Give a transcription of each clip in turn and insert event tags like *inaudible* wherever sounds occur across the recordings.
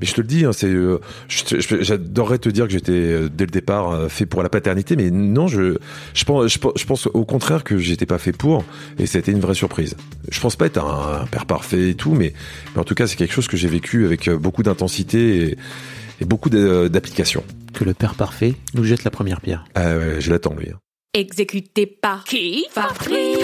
Mais je te le dis, hein, c'est, euh, j'adorerais te dire que j'étais euh, dès le départ euh, fait pour la paternité, mais non, je, je pense, je, pense- je pense au contraire que j'étais pas fait pour, et ça a été une vraie surprise. Je pense pas être un, un père parfait et tout, mais, mais en tout cas, c'est quelque chose que j'ai vécu avec euh, beaucoup d'intensité et, et beaucoup d'a- d'application. Que le père parfait nous jette la première pierre. Ah ouais, je l'attends lui. hein. Exécuté par qui? Fabrice.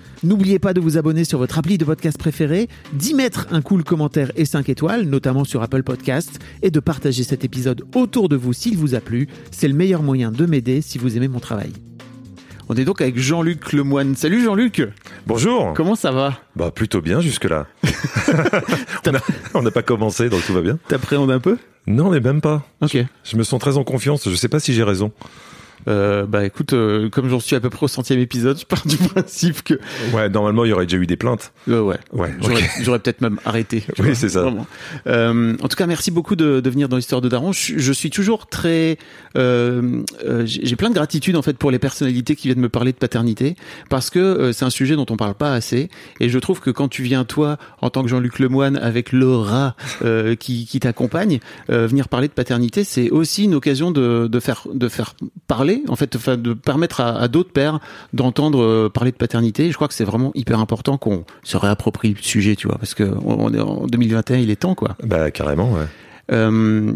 N'oubliez pas de vous abonner sur votre appli de podcast préféré, d'y mettre un cool commentaire et 5 étoiles, notamment sur Apple Podcast, et de partager cet épisode autour de vous s'il vous a plu. C'est le meilleur moyen de m'aider si vous aimez mon travail. On est donc avec Jean-Luc Lemoine. Salut Jean-Luc Bonjour. Comment ça va? Bah plutôt bien jusque là. *laughs* on n'a pas commencé, donc tout va bien. T'appréhendes un peu? Non, mais même pas. Ok. Je me sens très en confiance. Je sais pas si j'ai raison. Euh, bah écoute, euh, comme j'en suis à peu près au centième épisode, je pars du *laughs* principe que... Ouais, normalement, il y aurait déjà eu des plaintes. Euh, ouais. Ouais. J'aurais, peut-être même arrêté. *laughs* Oui, vois, c'est ça. Euh, en tout cas, merci beaucoup de, de venir dans l'histoire de Daron. Je, je suis toujours très, euh, euh, j'ai plein de gratitude en fait pour les personnalités qui viennent me parler de paternité parce que c'est un sujet dont on parle pas assez. Et je trouve que quand tu viens toi en tant que Jean-Luc Lemoine avec Laura euh, qui, qui t'accompagne, euh, venir parler de paternité, c'est aussi une occasion de, de faire de faire parler en fait, enfin, de permettre à, à d'autres pères d'entendre euh, parler de paternité. Et je crois que c'est vraiment hyper important qu'on se réapproprie le sujet, tu vois, parce que on on est en 2021, il est temps, quoi. Bah carrément, ouais. Euh,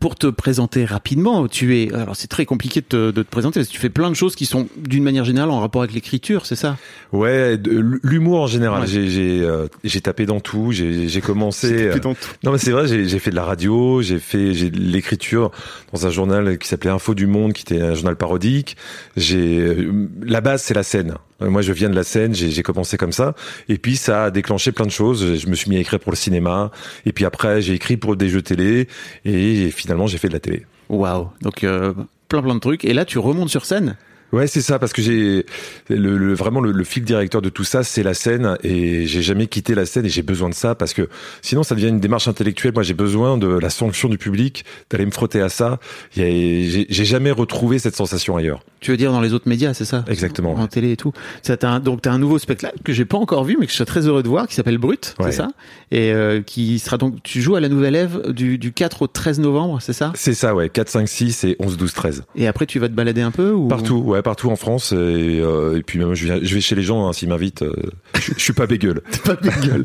pour te présenter rapidement, tu es. Alors, c'est très compliqué de te, de te présenter parce que tu fais plein de choses qui sont, d'une manière générale, en rapport avec l'écriture, c'est ça? Ouais, l'humour en général. Ouais. J'ai j'ai euh, j'ai tapé dans tout. J'ai j'ai commencé. euh, dans tout. Non mais c'est vrai. J'ai j'ai fait de la radio. J'ai fait j'ai de l'écriture dans un journal qui s'appelait Info du Monde, qui était un journal parodique. J'ai euh, la base c'est la scène. Euh, Moi je viens de la scène. J'ai commencé comme ça. Et puis ça a déclenché plein de choses. Je me suis mis à écrire pour le cinéma. Et puis après j'ai écrit pour des jeux télé. Et finalement j'ai fait de la télé. Waouh Donc, euh, plein plein de trucs. Et là, tu remontes sur scène Ouais, c'est ça, parce que j'ai le, le- vraiment le, le fil directeur de tout ça, c'est la scène, et j'ai jamais quitté la scène, et j'ai besoin de ça parce que sinon ça devient une démarche intellectuelle. Moi, j'ai besoin de la sanction du public, d'aller me frotter à ça. J'ai jamais retrouvé cette sensation ailleurs. Tu veux dire dans les autres médias, c'est ça? Exactement. En télé et tout. Ça, t'as un- donc, tu as un nouveau spectacle que j'ai pas encore vu, mais que je serais très heureux de voir, qui s'appelle Brut, Ouais. c'est ça? Et euh, qui sera donc. Tu joues à la Nouvelle Ève du, du 4 au 13 novembre, c'est ça? C'est ça, ouais. 4, 5, 6 et 11, 12, 13. Et après, tu vas te balader un peu ou... Partout, ouais, partout en France. Et, euh, et puis même, je, viens, je vais chez les gens hein, s'ils m'invitent. euh, je, je suis pas bégueule. *laughs* pas de gueule.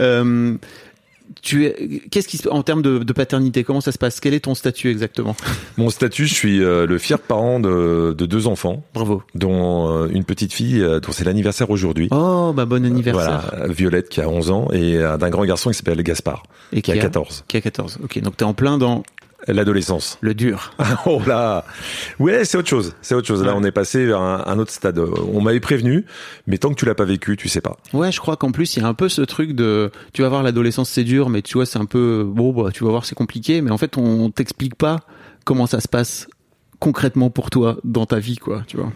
Euh, tu es, qu'est-ce qui se en termes de, de paternité, comment ça se passe? Quel est ton statut exactement? Mon statut, je suis le fier parent de, de deux enfants, Bravo. dont une petite fille dont c'est l'anniversaire aujourd'hui. Oh, bah bon anniversaire. Voilà, Violette qui a 11 ans et d'un grand garçon qui s'appelle Gaspard, Et qui a 14. Qui a 14. Ok, donc t'es en plein dans L'adolescence. le dur. *laughs* oh là Ouais, c'est autre chose. C'est autre chose. Là, Ouais. on est passé vers un, un autre stade. On m'avait prévenu, mais tant que tu l'as pas vécu, tu sais pas. Ouais, je crois qu'en plus, il y a un peu ce truc de, tu vas voir l'adolescence c'est dur, mais tu vois, c'est un peu, bon, bah, tu vas voir, c'est compliqué, mais en fait, on t'explique pas comment ça se passe concrètement pour toi dans ta vie, quoi, tu vois.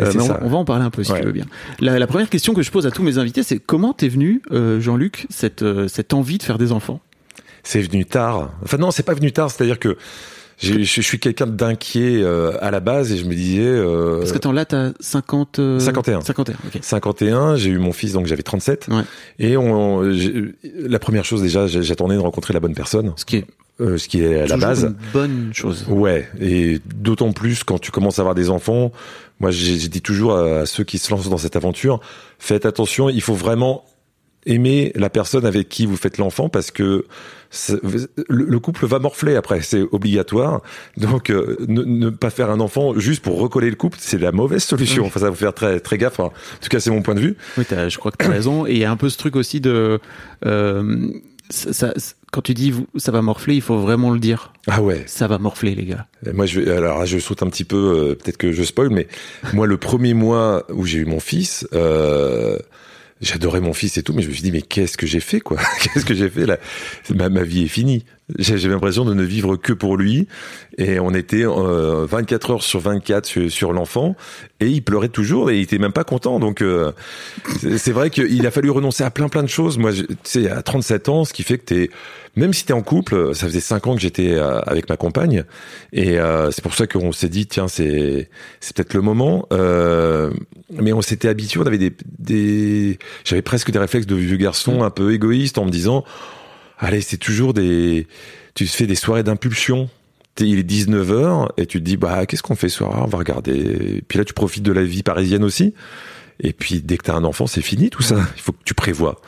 Euh, mais on, va en parler un peu si Ouais. tu veux bien. La, la première question que je pose à tous mes invités, c'est comment t'es venu, euh, Jean-Luc, cette, euh, cette envie de faire des enfants? C'est venu tard. Enfin non, c'est pas venu tard. C'est-à-dire que je suis quelqu'un d'inquiet euh, à la base et je me disais. Euh, Parce que attends, là, t'as 50... euh, 51. 51, ok. 51, j'ai eu mon fils donc j'avais 37 Ouais. et on, la première chose déjà j'attendais de rencontrer la bonne personne Ce qui est euh, ce qui est à la base une bonne chose. Ouais, et d'autant plus quand tu commences à avoir des enfants. Moi, j'ai j'ai dit toujours à ceux qui se lancent dans cette aventure, faites attention, il faut vraiment aimer la personne avec qui vous faites l'enfant parce que le, couple va morfler après, c'est obligatoire. Donc euh, ne, pas faire un enfant juste pour recoller le couple, c'est la mauvaise solution. Enfin, ça va vous faire très très gaffe. en tout cas, c'est mon point de vue. Oui, je crois que tu as raison. Et il y a un peu ce truc aussi de euh, ça, quand tu dis ça va morfler, il faut vraiment le dire. Ah ouais. Ça va morfler, les gars. moi, je alors je saute un petit peu, euh, peut-être que je spoil, mais moi, le premier mois où j'ai eu mon fils, euh, j'adorais mon fils et tout, mais je me suis dit, mais qu'est-ce que j'ai fait, quoi? *laughs* Qu'est-ce que j'ai fait là? Ma, ma vie est finie. J'ai l'impression de ne vivre que pour lui. Et on était euh, 24 heures sur 24 sur, l'enfant. Et il pleurait toujours et il était même pas content. Donc euh, c'est vrai qu'il a fallu renoncer à plein plein de choses. Moi, tu sais, à 37 ans, ce qui fait que t'es... Même si t'es en couple, ça faisait 5 ans que j'étais euh, avec ma compagne. Et euh, c'est pour ça qu'on s'est dit, tiens, c'est c'est peut-être le moment. mais on s'était habitué, on avait des... des... J'avais presque des réflexes de vieux garçon un peu égoïste en me disant allez, c'est toujours des, tu fais des soirées d'impulsion. Il est 19h et tu te dis, bah, qu'est-ce qu'on fait ce soir? On va regarder. puis là, tu profites de la vie parisienne aussi. Et puis dès que tu as un enfant, c'est fini tout ça. Il faut que tu prévois,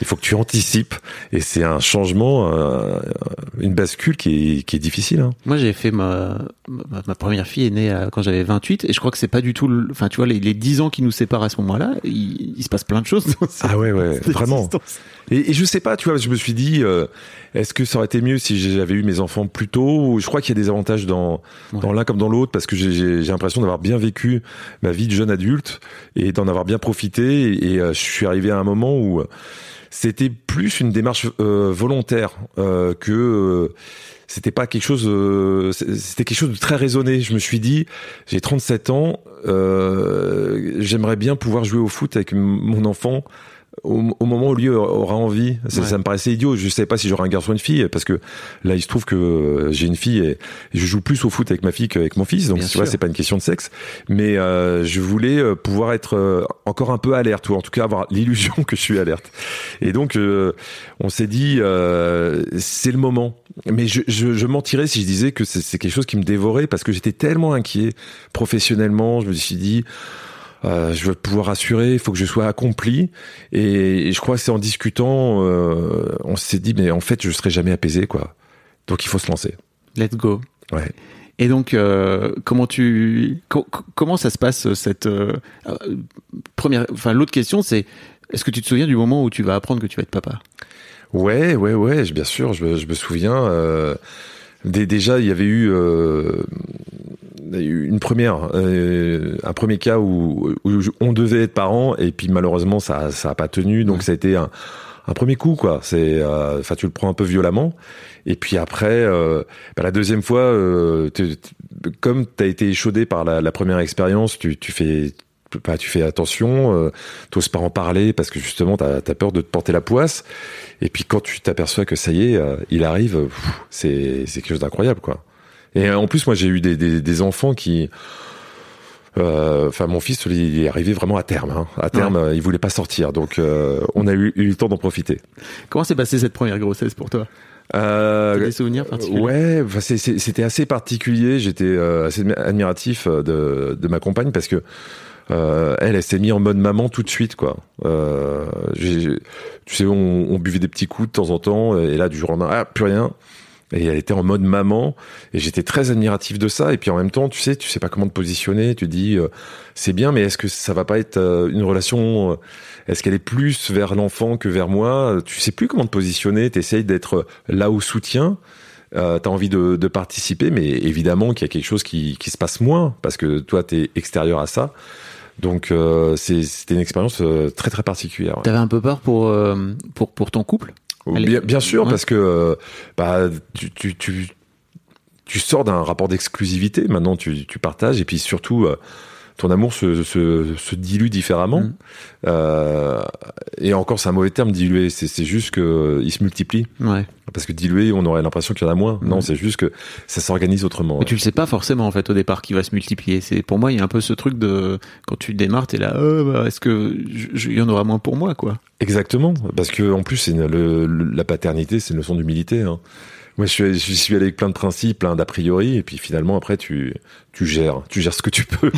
il faut que tu anticipes. Et c'est un changement, euh, une bascule qui est, qui est difficile. Hein. Moi, j'ai fait ma, ma, première fille est née quand j'avais 28 et je crois que c'est pas du tout. Enfin, tu vois, les, les 10 ans qui nous séparent à ce moment-là, il, il se passe plein de choses. ah ouais, ouais, vraiment. Et, et, je sais pas, tu vois, je me suis dit, euh, est-ce que ça aurait été mieux si j'avais eu mes enfants plus tôt? Je crois qu'il y a des avantages dans, dans l'un comme dans l'autre parce que j'ai l'impression d'avoir bien vécu ma vie de jeune adulte et d'en avoir bien profité. Et, euh, je suis arrivé à un moment où c'était plus une démarche euh, volontaire euh, que c'était pas quelque chose c'était quelque chose de très raisonné je me suis dit j'ai 37 ans j'aimerais bien pouvoir jouer au foot avec mon enfant au, moment où lui aura envie. Ça, me paraissait idiot. Je sais pas si j'aurai un garçon ou une fille, parce que là, il se trouve que euh, j'ai une fille et je joue plus au foot avec ma fille qu'avec mon fils. Donc, tu vois, c'est pas une question de sexe. Mais euh, je voulais euh, pouvoir être encore un peu alerte, ou en tout cas avoir l'illusion que je suis alerte. Et donc, on s'est dit, c'est le moment. Mais je, je, je mentirais si je disais que c'est quelque chose qui me dévorait, parce que j'étais tellement inquiet professionnellement. Je me suis dit euh, je veux pouvoir assurer, il faut que je sois accompli. Et, je crois que c'est en discutant, euh, on s'est dit, mais en fait, je serai jamais apaisé, quoi. Donc il faut se lancer. Let's go. Ouais. Et donc, euh, comment tu, comment ça se passe cette première, enfin l'autre question, c'est, est-ce que tu te souviens du moment où tu vas apprendre que tu vas être papa? Ouais, ouais, ouais, bien sûr, je, je me souviens. Déjà, il y avait eu une première, euh, un premier cas où, on devait être parents et puis malheureusement ça ça a pas tenu donc ça a été un, un premier coup quoi. C'est, euh, enfin tu le prends un peu violemment et puis après euh, bah, la deuxième fois, euh, comme tu as été échaudé par la, la première expérience, tu, tu fais bah, tu fais attention, euh, t'oses pas en parler parce que justement t'as as peur de te porter la poisse. Et puis quand tu t'aperçois que ça y est, il arrive, c'est c'est quelque chose d'incroyable quoi. Et en plus, moi, j'ai eu des, des, des, enfants qui. Euh, enfin, mon fils, il est arrivé vraiment à terme. Hein. À terme, euh, il voulait pas sortir, donc euh, on a eu, eu le temps d'en profiter. Comment s'est passée cette première grossesse pour toi? Euh, des souvenirs particuliers? Ouais, c'était assez particulier. J'étais assez admiratif de, de ma compagne parce que euh, elle, elle s'est mise en mode maman tout de suite, quoi. Euh, tu sais, on, on, buvait des petits coups de temps en temps, et là, du jour au lendemain, ah, plus rien et elle était en mode maman. Et j'étais très admiratif de ça. Et puis en même temps tu sais tu sais pas comment te positionner. Tu dis euh, c'est bien mais est-ce que ça va pas être euh, une relation euh, est-ce qu'elle est plus vers l'enfant que vers moi? Tu sais plus comment te positionner. Tu essayes d'être là au soutien. Euh, t'as envie de, de, participer. Mais évidemment qu'il y a quelque chose qui, qui se passe moins parce que toi t'es extérieur à ça. Donc c'était une expérience très très particulière. T'avais un peu peur pour pour pour ton couple? Bien, bien, sûr, parce que euh, bah, tu, tu, tu, tu sors d'un rapport d'exclusivité. Maintenant, tu, tu partages. Et puis surtout, euh, ton amour se, se, se dilue différemment. Mm. Euh, et encore, c'est un mauvais terme, diluer. C'est juste que il se multiplie. Ouais. Parce que diluer, on aurait l'impression qu'il y en a moins. Non, c'est juste que ça s'organise autrement. Mais tu le sais pas forcément en fait au départ qui va se multiplier. C'est pour moi, il y a un peu ce truc de quand tu démarres, t'es là, oh, bah, est-ce que il y en aura moins pour moi, quoi? Exactement, parce que en plus, c'est la paternité, c'est une leçon d'humilité. Hein. Moi, je suis, je suis allé avec plein de principes, plein d'a priori, et puis finalement, après, tu, tu gères, tu gères ce que tu peux.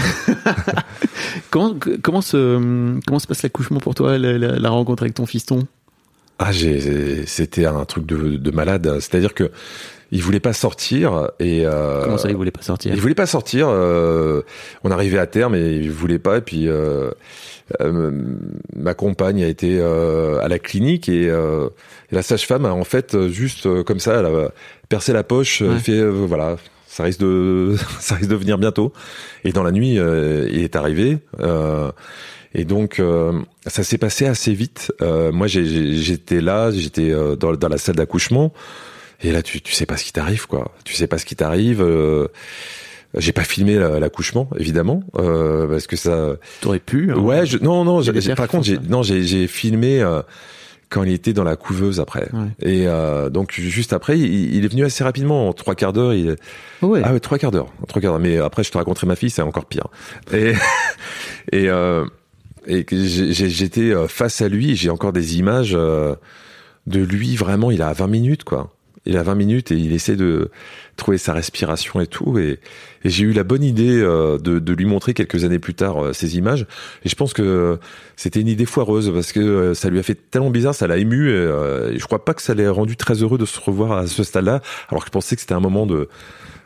*laughs* comment, comment se, comment se passe l'accouchement pour toi, la, la, rencontre avec ton fiston? Ah, c'était un truc de, de malade. C'est-à-dire que il voulait pas sortir et euh, Comment ça, il voulait pas sortir? il voulait pas sortir. euh, on arrivait à terme et il voulait pas. Et puis euh, euh, ma compagne a été euh, à la clinique et, euh, et la sage-femme a en fait juste euh, comme ça, elle a percé la poche, Ouais. elle fait voilà, ça risque de *laughs* ça risque de venir bientôt. Et dans la nuit, il est arrivé. euh, et donc euh, ça s'est passé assez vite. Euh, moi, j'étais là, j'étais euh, dans, dans la salle d'accouchement. Et là, tu, tu sais pas ce qui t'arrive, quoi. Tu sais pas ce qui t'arrive. euh, j'ai pas filmé la- l'accouchement, évidemment, euh, parce que ça. T'aurais pu. hein. Ouais, je, non, non. Il y a j'ai- des j'ai- pères par contre, j'ai, non, j'ai, j'ai filmé euh, quand il était dans la couveuse après. Ouais. Et euh, donc juste après, il, il est venu assez rapidement, en trois quarts d'heure. Il, Oh ouais. ah ouais, trois quarts d'heure, trois quarts d'heure. Mais après, je te raconterai ma fille, c'est encore pire. Et *laughs* et euh, et j'étais euh, face à lui. J'ai encore des images euh, de lui. Vraiment, il a 20 minutes, quoi. Il a 20 minutes et il essaie de trouver sa respiration et tout. Et, et j'ai eu la bonne idée euh, de, de lui montrer quelques années plus tard euh, ces images. Et je pense que c'était une idée foireuse parce que euh, ça lui a fait tellement bizarre, ça l'a ému. Et, euh, et je crois pas que ça l'ait rendu très heureux de se revoir à ce stade-là, alors que je pensais que c'était un moment de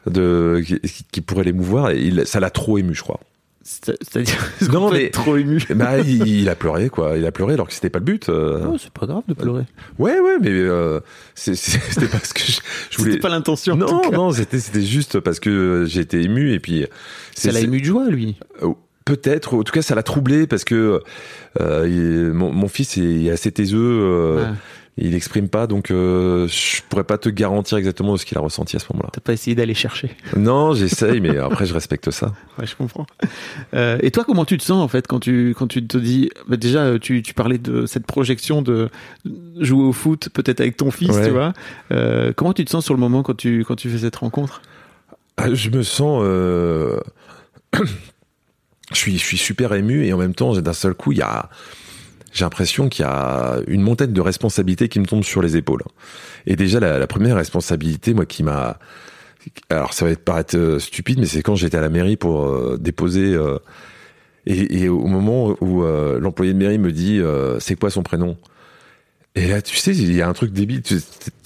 de qui, qui pourrait l'émouvoir. Et il, ça l'a trop ému, je crois. C'est- C'est-à-dire, *laughs* Non, mais- trop ému. *laughs* Bah, il, il a pleuré, quoi. Il a pleuré alors que c'était pas le but. euh. Oh, c'est pas grave de pleurer. Ouais, ouais, mais euh, *laughs* c'était parce que je, je voulais. C'était pas l'intention. en Non, tout cas. non, c'était c'était juste parce que j'ai été ému et puis. Ça l'a ému de joie, lui. Euh, Peut-être, en tout cas, ça l'a troublé parce que euh, il- mon, mon fils est assez taiseux, euh. Il exprime pas, donc euh, je pourrais pas te garantir exactement ce qu'il a ressenti à ce moment-là. T'as pas essayé d'aller chercher. Non, j'essaye, mais après je respecte ça. *laughs* Ouais, je comprends. Euh, et toi, comment tu te sens en fait quand tu quand tu te dis bah, déjà euh, tu, tu parlais de cette projection de jouer au foot peut-être avec ton fils, Ouais. tu vois. Euh, comment tu te sens sur le moment quand tu quand tu fais cette rencontre? Ah, Je me sens, *clears throat* je suis, je suis super ému et en même temps, d'un seul coup, il y a, j'ai l'impression qu'il y a une montagne de responsabilités qui me tombe sur les épaules. Et déjà, la, première responsabilité, moi, qui m'a, alors ça va paraître euh, stupide, mais c'est quand j'étais à la mairie pour euh, déposer, euh, et, au moment où l'employé de mairie me dit, c'est quoi son prénom? Et là, tu sais, il y a un truc débile, tu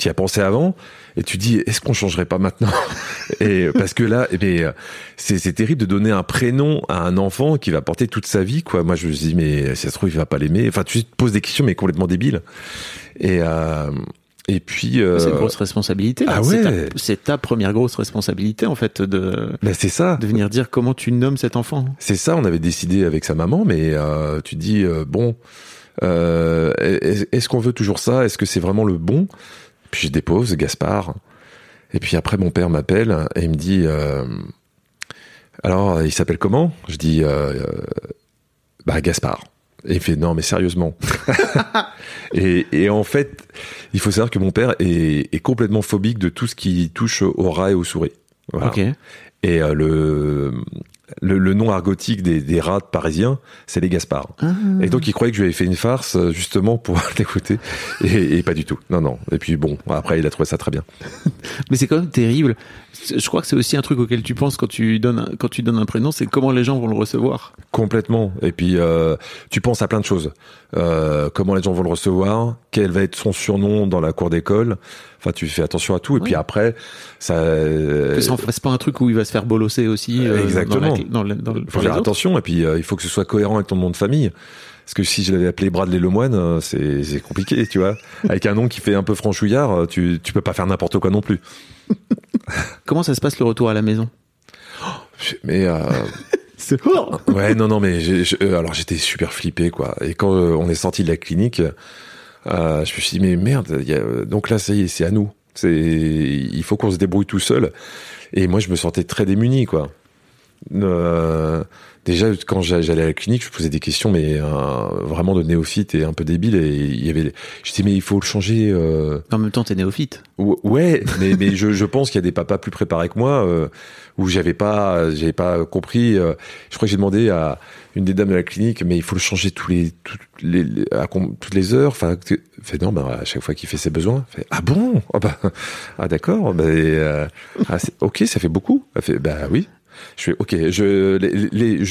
y as pensé avant, et tu dis, est-ce qu'on changerait pas maintenant *laughs* Et parce que là, eh bien, c'est c'est terrible de donner un prénom à un enfant qui va porter toute sa vie, quoi. Moi, je me dis, mais si ça se trouve, il va pas l'aimer. Enfin, tu te poses des questions, mais complètement débiles. Et euh, et puis, euh, C'est une grosse responsabilité. ah ouais. C'est ta, première grosse responsabilité en fait de ben, c'est ça. de venir dire comment tu nommes cet enfant. C'est ça, on avait décidé avec sa maman, mais euh, tu dis euh, bon, euh, est- est-ce qu'on veut toujours ça? Est-ce que c'est vraiment le bon? Puis je dépose Gaspard, et puis après mon père m'appelle et il me dit euh, alors il s'appelle comment? Je dis euh, euh, bah Gaspard. Et il fait non mais sérieusement. *laughs* *laughs* et, et en fait, il faut savoir que mon père est, est complètement phobique de tout ce qui touche au rat et aux souris. Voilà. Ok. Et euh, le, le le nom argotique des, des rats parisiens, c'est les Gaspards. Ah. Et donc il croyait que je lui avais fait une farce euh, justement pour *laughs* l'écouter, et, et pas du tout. Non non. Et puis bon, après il a trouvé ça très bien. *laughs* Mais c'est quand même terrible. Je crois que c'est aussi un truc auquel tu penses quand tu donnes un, quand tu donnes un prénom, c'est comment les gens vont le recevoir. Complètement. Et puis euh, tu penses à plein de choses. Euh, comment les gens vont le recevoir, quel va être son surnom dans la cour d'école. Enfin, tu fais attention à tout. Et Ouais. puis après, ça. Que ça en fasse pas un truc où il va se faire bolosser aussi. Exactement. Dans la, dans le- faut faire attention. Et puis euh, il faut que ce soit cohérent avec ton nom de famille. Parce que si je l'avais appelé Bradley Lemoine, euh, c'est compliqué, tu vois. Avec un nom qui fait un peu franchouillard, euh, tu tu peux pas faire n'importe quoi non plus. *laughs* Comment ça se passe le retour à la maison? Mais euh, *laughs* C'est oh Ouais, non, non, mais je- alors j'étais super flippé, quoi. Et quand on est sorti de la clinique, euh, je me suis dit, mais merde, il y a, donc là, ça y est, c'est à nous. C'est, il faut qu'on se débrouille tout seul. Et moi, je me sentais très démuni, quoi. Euh, déjà, quand j'a- j'allais à la clinique, je posais des questions, mais euh, vraiment de néophyte et un peu débile. Et il y avait, je disais, mais il faut le changer. Euh, En même temps, t'es néophyte. Ou- Ouais, mais, mais je, je pense qu'il y a des papas plus préparés que moi où j'avais pas j'avais pas compris. je crois que j'ai demandé à une des dames de la clinique, mais il faut le changer toutes les, heures. Enfin, fait non, bah, à chaque fois qu'il fait ses besoins. Fait ah bon? Ah bah ah d'accord. Et, euh, ah, ok, ça fait beaucoup. Elle fait bah oui. Je fais ok,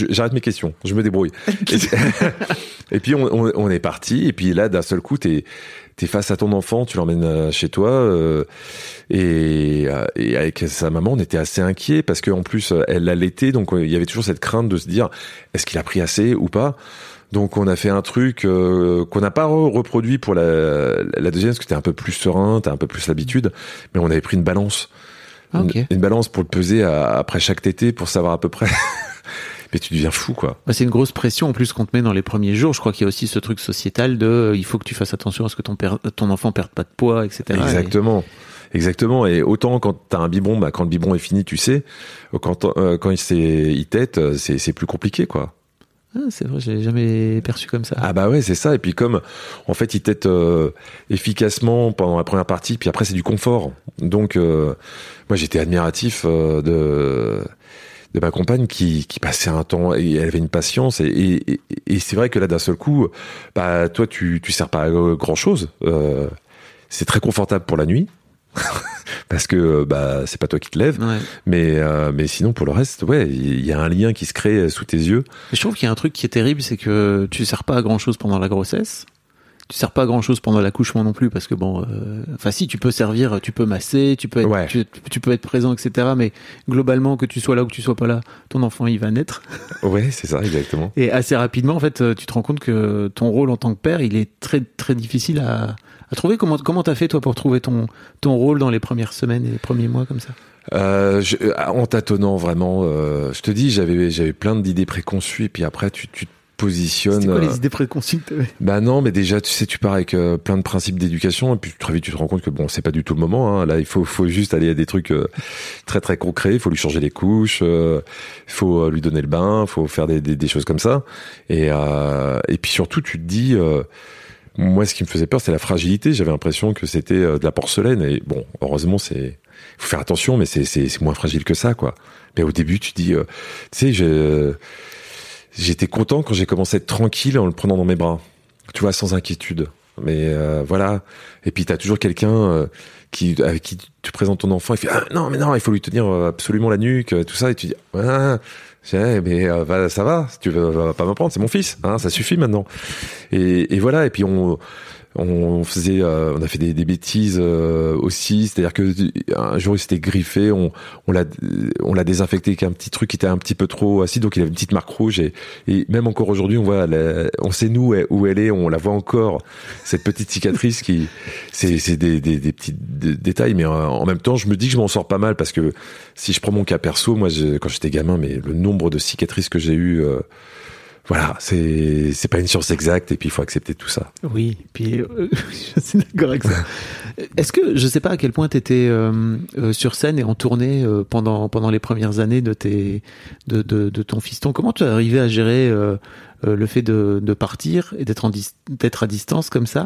j'arrête mes questions, je me débrouille. et, *laughs* puis on, on est parti. Et puis là, d'un seul coup, t'es t'es face à ton enfant, tu l'emmènes euh, chez toi. euh, et, euh, et avec sa maman, on était assez inquiets parce qu'en plus, euh, elle l'allaitait, donc il y avait toujours cette crainte de se dire est-ce qu'il a pris assez ou pas? Donc on a fait un truc euh, qu'on n'a pas re- reproduit pour la, la deuxième parce que t'es un peu plus serein, t'as un peu plus l'habitude, mais on avait pris une balance, Ah, une balance pour le peser à- après chaque tété pour savoir à peu près. *laughs* mais tu deviens fou quoi. Bah, c'est une grosse pression en plus qu'on te met dans les premiers jours. Je crois qu'il y a aussi ce truc sociétal de euh, il faut que tu fasses attention à ce que ton, père, ton enfant perde pas de poids, etc. Exactement. Exactement. Et autant quand t'as un biberon, bah, quand le biberon est fini, tu sais. Quand, euh, quand il, il tète, euh, c'est, plus compliqué, quoi. Ah, c'est vrai, j'ai jamais perçu comme ça. Ah bah ouais, c'est ça. Et puis comme, en fait, il tète euh, efficacement pendant la première partie, puis après c'est du confort. Donc, euh, moi j'étais admiratif euh, de de ma compagne qui, qui passait un temps et elle avait une patience et, et, c'est vrai que là d'un seul coup bah toi tu tu sers pas à grand chose c'est très confortable pour la nuit *laughs* parce que bah c'est pas toi qui te lèves Ouais. mais euh, mais sinon pour le reste ouais il y a un lien qui se crée sous tes yeux Mais je trouve qu'il y a un truc qui est terrible, c'est que tu sers pas à grand chose pendant la grossesse. Tu sers pas à grand chose pendant l'accouchement non plus parce que bon, euh, enfin si tu peux servir, tu peux masser, tu peux être, Ouais. tu, tu peux être présent, etc. Mais globalement, que tu sois là ou que tu sois pas là, ton enfant il va naître. *laughs* ouais c'est ça exactement Et assez rapidement, en fait, euh, tu te rends compte que ton rôle en tant que père, il est très très difficile à, à trouver. Comment comment t'as fait toi pour trouver ton ton rôle dans les premières semaines et les premiers mois comme ça? Euh, je- en tâtonnant vraiment, euh, je te dis, j'avais j'avais plein d'idées préconçues, et puis après tu, tu te positionnes. C'était quoi euh, les idées préconçues que Bah non, mais déjà tu sais, tu pars avec euh, plein de principes d'éducation, et puis très vite tu te rends compte que bon, c'est pas du tout le moment. Hein. Là, il faut faut juste aller à des trucs euh, très très concrets. Il faut lui changer les couches, euh, il faut euh, lui donner le bain, il faut faire des, des, des choses comme ça. Et euh, et puis surtout, tu te dis. euh, moi, ce qui me faisait peur, c'est la fragilité. J'avais l'impression que c'était euh, de la porcelaine. Et bon, heureusement, c'est faut faire attention, mais c'est moins fragile que ça, quoi. Mais au début, tu dis, euh, tu sais, je- j'étais content quand j'ai commencé à être tranquille en le prenant dans mes bras. Tu vois, sans inquiétude. Mais euh, voilà. Et puis t'as toujours quelqu'un euh, qui avec qui tu présentes ton enfant. Il fait ah, non, mais non, il faut lui tenir euh, absolument la nuque, euh, tout ça. Et tu dis ah, j'ai- mais euh, va- ça va. Tu veux va pas me prendre, c'est mon fils. Hein, ça suffit maintenant. Et, et voilà. Et puis on on faisait, euh, on a fait des, des bêtises euh, aussi. C'est-à-dire que un jour il s'était griffé, on, l'a, on l'a désinfecté avec un petit truc qui était un petit peu trop acide, donc il avait une petite marque rouge. Et, et même encore aujourd'hui, on voit, la- on sait nous où elle est, on la voit encore cette petite cicatrice qui, c'est, c'est des, des, des petits dé- détails, mais euh, en même temps, je me dis que je m'en sors pas mal parce que si je prends mon cas perso, moi, je- quand j'étais gamin, mais le nombre de cicatrices que j'ai eu. Euh, voilà, c'est c'est pas une science exacte et puis il faut accepter tout ça. Oui, puis euh, *laughs* je suis d'accord avec ça. *laughs* Est-ce que je sais pas à quel point tu étais sur scène et en tournée euh, pendant pendant les premières années de tes de de, de ton fiston. Comment tu es arrivé à gérer euh, euh, le fait de, de partir et d'être en dis- d'être à distance comme ça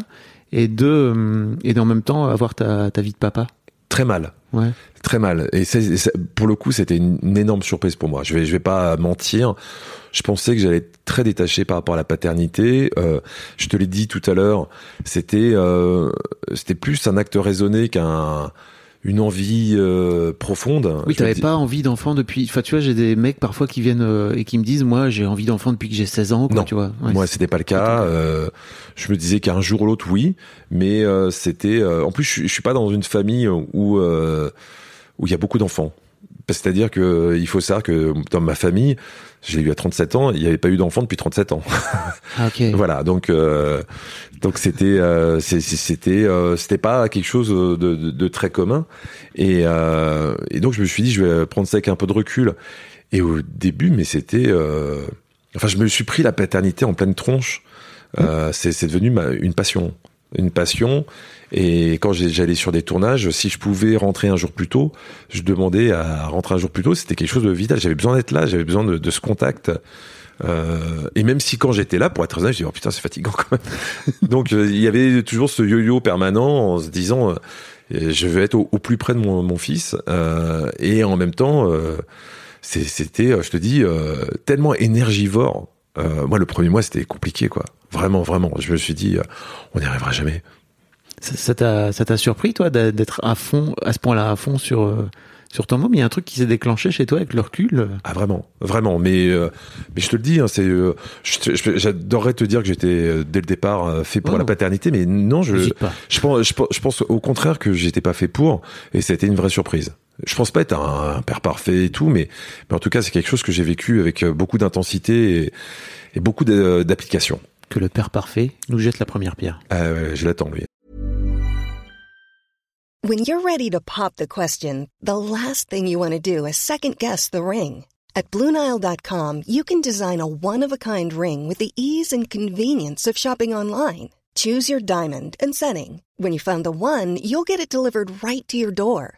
et de euh, et en même temps avoir ta ta vie de papa? Très mal. Ouais. Très mal. Et pour le coup, c'était une, une énorme surprise pour moi. Je vais, je vais pas mentir. Je pensais que j'allais être très détaché par rapport à la paternité. Euh, je te l'ai dit tout à l'heure. C'était, euh, c'était plus un acte raisonné qu'un, une envie euh, profonde. Oui, t'avais dis- pas envie d'enfant depuis. Enfin, tu vois, j'ai des mecs parfois qui viennent euh, et qui me disent, moi, j'ai envie d'enfant depuis que j'ai 16 ans. Quoi, Non. tu vois. Ouais, Moi, c'était pas le cas. Euh, je me disais qu'un jour ou l'autre, oui, mais euh, c'était. euh, en plus, je, suis- je suis pas dans une famille où euh, où il y a beaucoup d'enfants. C'est-à-dire que il faut savoir que dans ma famille, je l'ai eu à 37 ans, il n'y avait pas eu d'enfants depuis 37 ans. *laughs* Ah, ok. *laughs* voilà, donc euh, donc c'était euh, c'était euh, c'était pas quelque chose de, de, de très commun et euh, et donc je me suis dit je vais prendre ça avec un peu de recul. Et au début, mais c'était euh, enfin je me suis pris la paternité en pleine tronche. Euh, c'est c'est devenu ma, une passion, une passion. Et quand j'allais sur des tournages, si je pouvais rentrer un jour plus tôt, je demandais à rentrer un jour plus tôt. C'était quelque chose de vital. J'avais besoin d'être là. J'avais besoin de, de ce contact. Euh, et même si quand j'étais là, pour être honnête, je dis oh putain c'est fatigant quand même. *laughs* Donc euh, il y avait toujours ce yo-yo permanent en se disant euh, je veux être au, plus près de mon, mon fils euh, et en même temps euh, c'était je te dis tellement énergivore. Euh, moi le premier mois c'était compliqué quoi. Vraiment vraiment. Je me suis dit euh, on n'y arrivera jamais. Ça t'a ça t'a surpris toi d'être à fond à ce point-là à fond sur euh, sur ton môme? Il y a un truc qui s'est déclenché chez toi avec le recul? Ah vraiment, vraiment. Mais euh, mais je te le dis, hein, c'est euh, j'adorerais te dire que j'étais euh, dès le départ fait pour Oh. la paternité, mais non, je je pense je, pense- je pense au contraire que j'étais pas fait pour, et ça a été une vraie surprise. Je pense pas être un, un père parfait et tout, mais mais en tout cas c'est quelque chose que j'ai vécu avec euh, beaucoup d'intensité et, et beaucoup d'a- d'application. Que le père parfait nous jette la première pierre. Ouais, je l'attends lui. When you're ready to pop the question, the last thing you want to do is second guess the ring. At Bluenile.com, you can design a one of a kind ring with the ease and convenience of shopping online. Choose your diamond and setting. When you find the one, you'll get it delivered right to your door.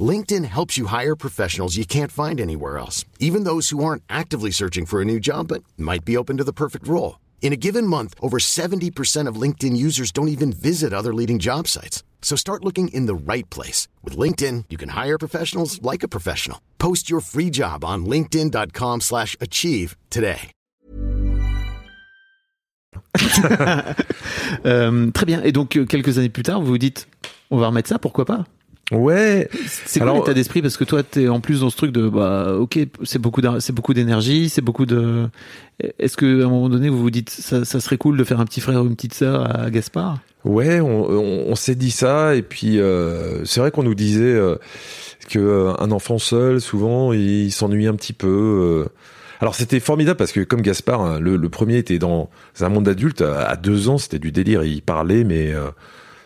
LinkedIn helps you hire professionals you can't find anywhere else, even those who aren't actively searching for a new job but might be open to the perfect role. In a given month, over 70% of LinkedIn users don't even visit other leading job sites. So start looking in the right place. With LinkedIn, you can hire professionals like a professional. Post your free job on linkedin.com slash achieve today. *laughs* Euh, très bien. Et donc, euh, quelques années plus tard, vous vous dites, on va remettre ça, pourquoi pas Ouais. C'est quoi l'état d'esprit? Parce que toi, t'es en plus dans ce truc de, bah, ok, c'est beaucoup, c'est beaucoup d'énergie, c'est beaucoup de. Est-ce que à un moment donné, vous vous dites, ça, ça serait cool de faire un petit frère ou une petite sœur à Gaspard? Ouais, on, on, on s'est dit ça et puis euh, c'est vrai qu'on nous disait euh, que euh, un enfant seul, souvent, il s'ennuie un petit peu. euh. Alors c'était formidable parce que comme Gaspard, hein, le, le premier était dans un monde adulte à à deux ans, c'était du délire, il parlait, mais euh,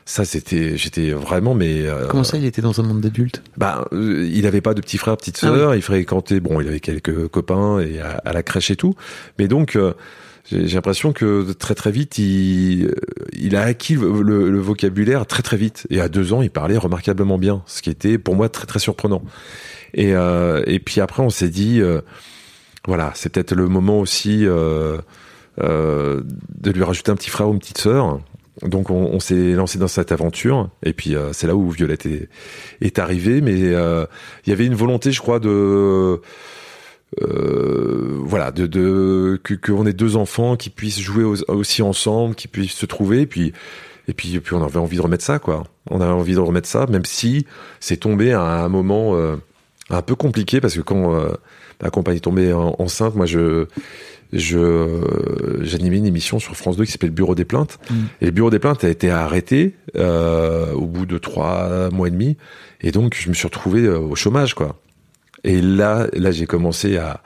ça c'était, j'étais vraiment, mais euh, Comment ça, il était dans un monde d'adultes bah, euh, il avait pas de petit frère, petite Ah sœur. Il fréquentait, bon, il avait quelques copains et à, à la crèche et tout. Mais donc, euh, j'ai l'impression que très très vite, il, euh, il a acquis le, le- le vocabulaire très très vite. Et à deux ans, il parlait remarquablement bien, ce qui était pour moi très très surprenant. Et, euh, et puis après, on s'est dit, euh, voilà, c'est peut-être le moment aussi euh, euh, de lui rajouter un petit frère ou une petite sœur. Donc on, s'est lancé dans cette aventure et puis euh, c'est là où Violette est, arrivée. Mais euh, il y avait une volonté, je crois, de euh, voilà, de, de qu'on ait deux enfants qui puissent jouer aussi ensemble, qui puissent se trouver. Et puis on avait envie de remettre ça, quoi. On avait envie de remettre ça, même si c'est tombé à un moment un peu compliqué parce que quand ma compagne est tombée en- enceinte, moi je je j'animais une émission sur France 2 qui s'appelle le Bureau des plaintes. Mm. et le Bureau des plaintes a été arrêté euh, au bout de trois mois et demi. Et donc je me suis retrouvé euh, au chômage quoi. Et là là j'ai commencé à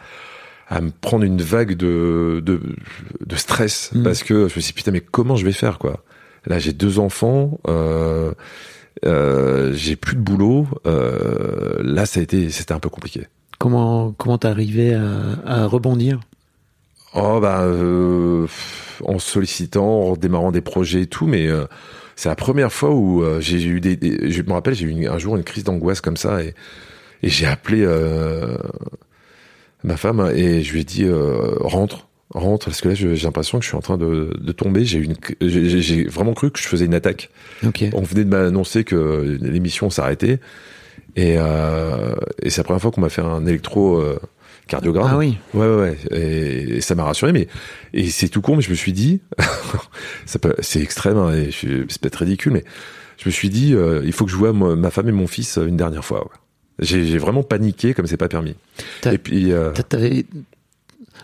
à me prendre une vague de de, de stress. Mm. parce que je me suis dit putain mais comment je vais faire quoi? Là j'ai deux enfants euh, euh, j'ai plus de boulot euh, là ça a été c'était un peu compliqué. Comment comment t'es arrivé à, à rebondir? Oh bah euh, en sollicitant, en démarrant des projets et tout, mais euh, c'est la première fois où euh, j'ai eu des, des- je me rappelle j'ai eu une- un jour une crise d'angoisse comme ça et, et j'ai appelé euh, ma femme et je lui ai dit euh, rentre rentre parce que là j'ai l'impression que je suis en train de, de tomber j'ai une j'ai- vraiment cru que je faisais une attaque Ok. on venait de m'annoncer que l'émission s'arrêtait et, euh, et c'est la première fois qu'on m'a fait un électro euh, cardiogramme Ah oui. Ouais, ouais, ouais. Et, et ça m'a rassuré, mais et c'est tout con, mais je me suis dit, *laughs* ça peut- c'est extrême, hein, et c'est peut-être ridicule, mais je me suis dit, euh, il faut que je vois moi- ma femme et mon fils une dernière fois. ouais. J'ai j'ai vraiment paniqué comme c'est pas permis. T'as- Et puis, euh.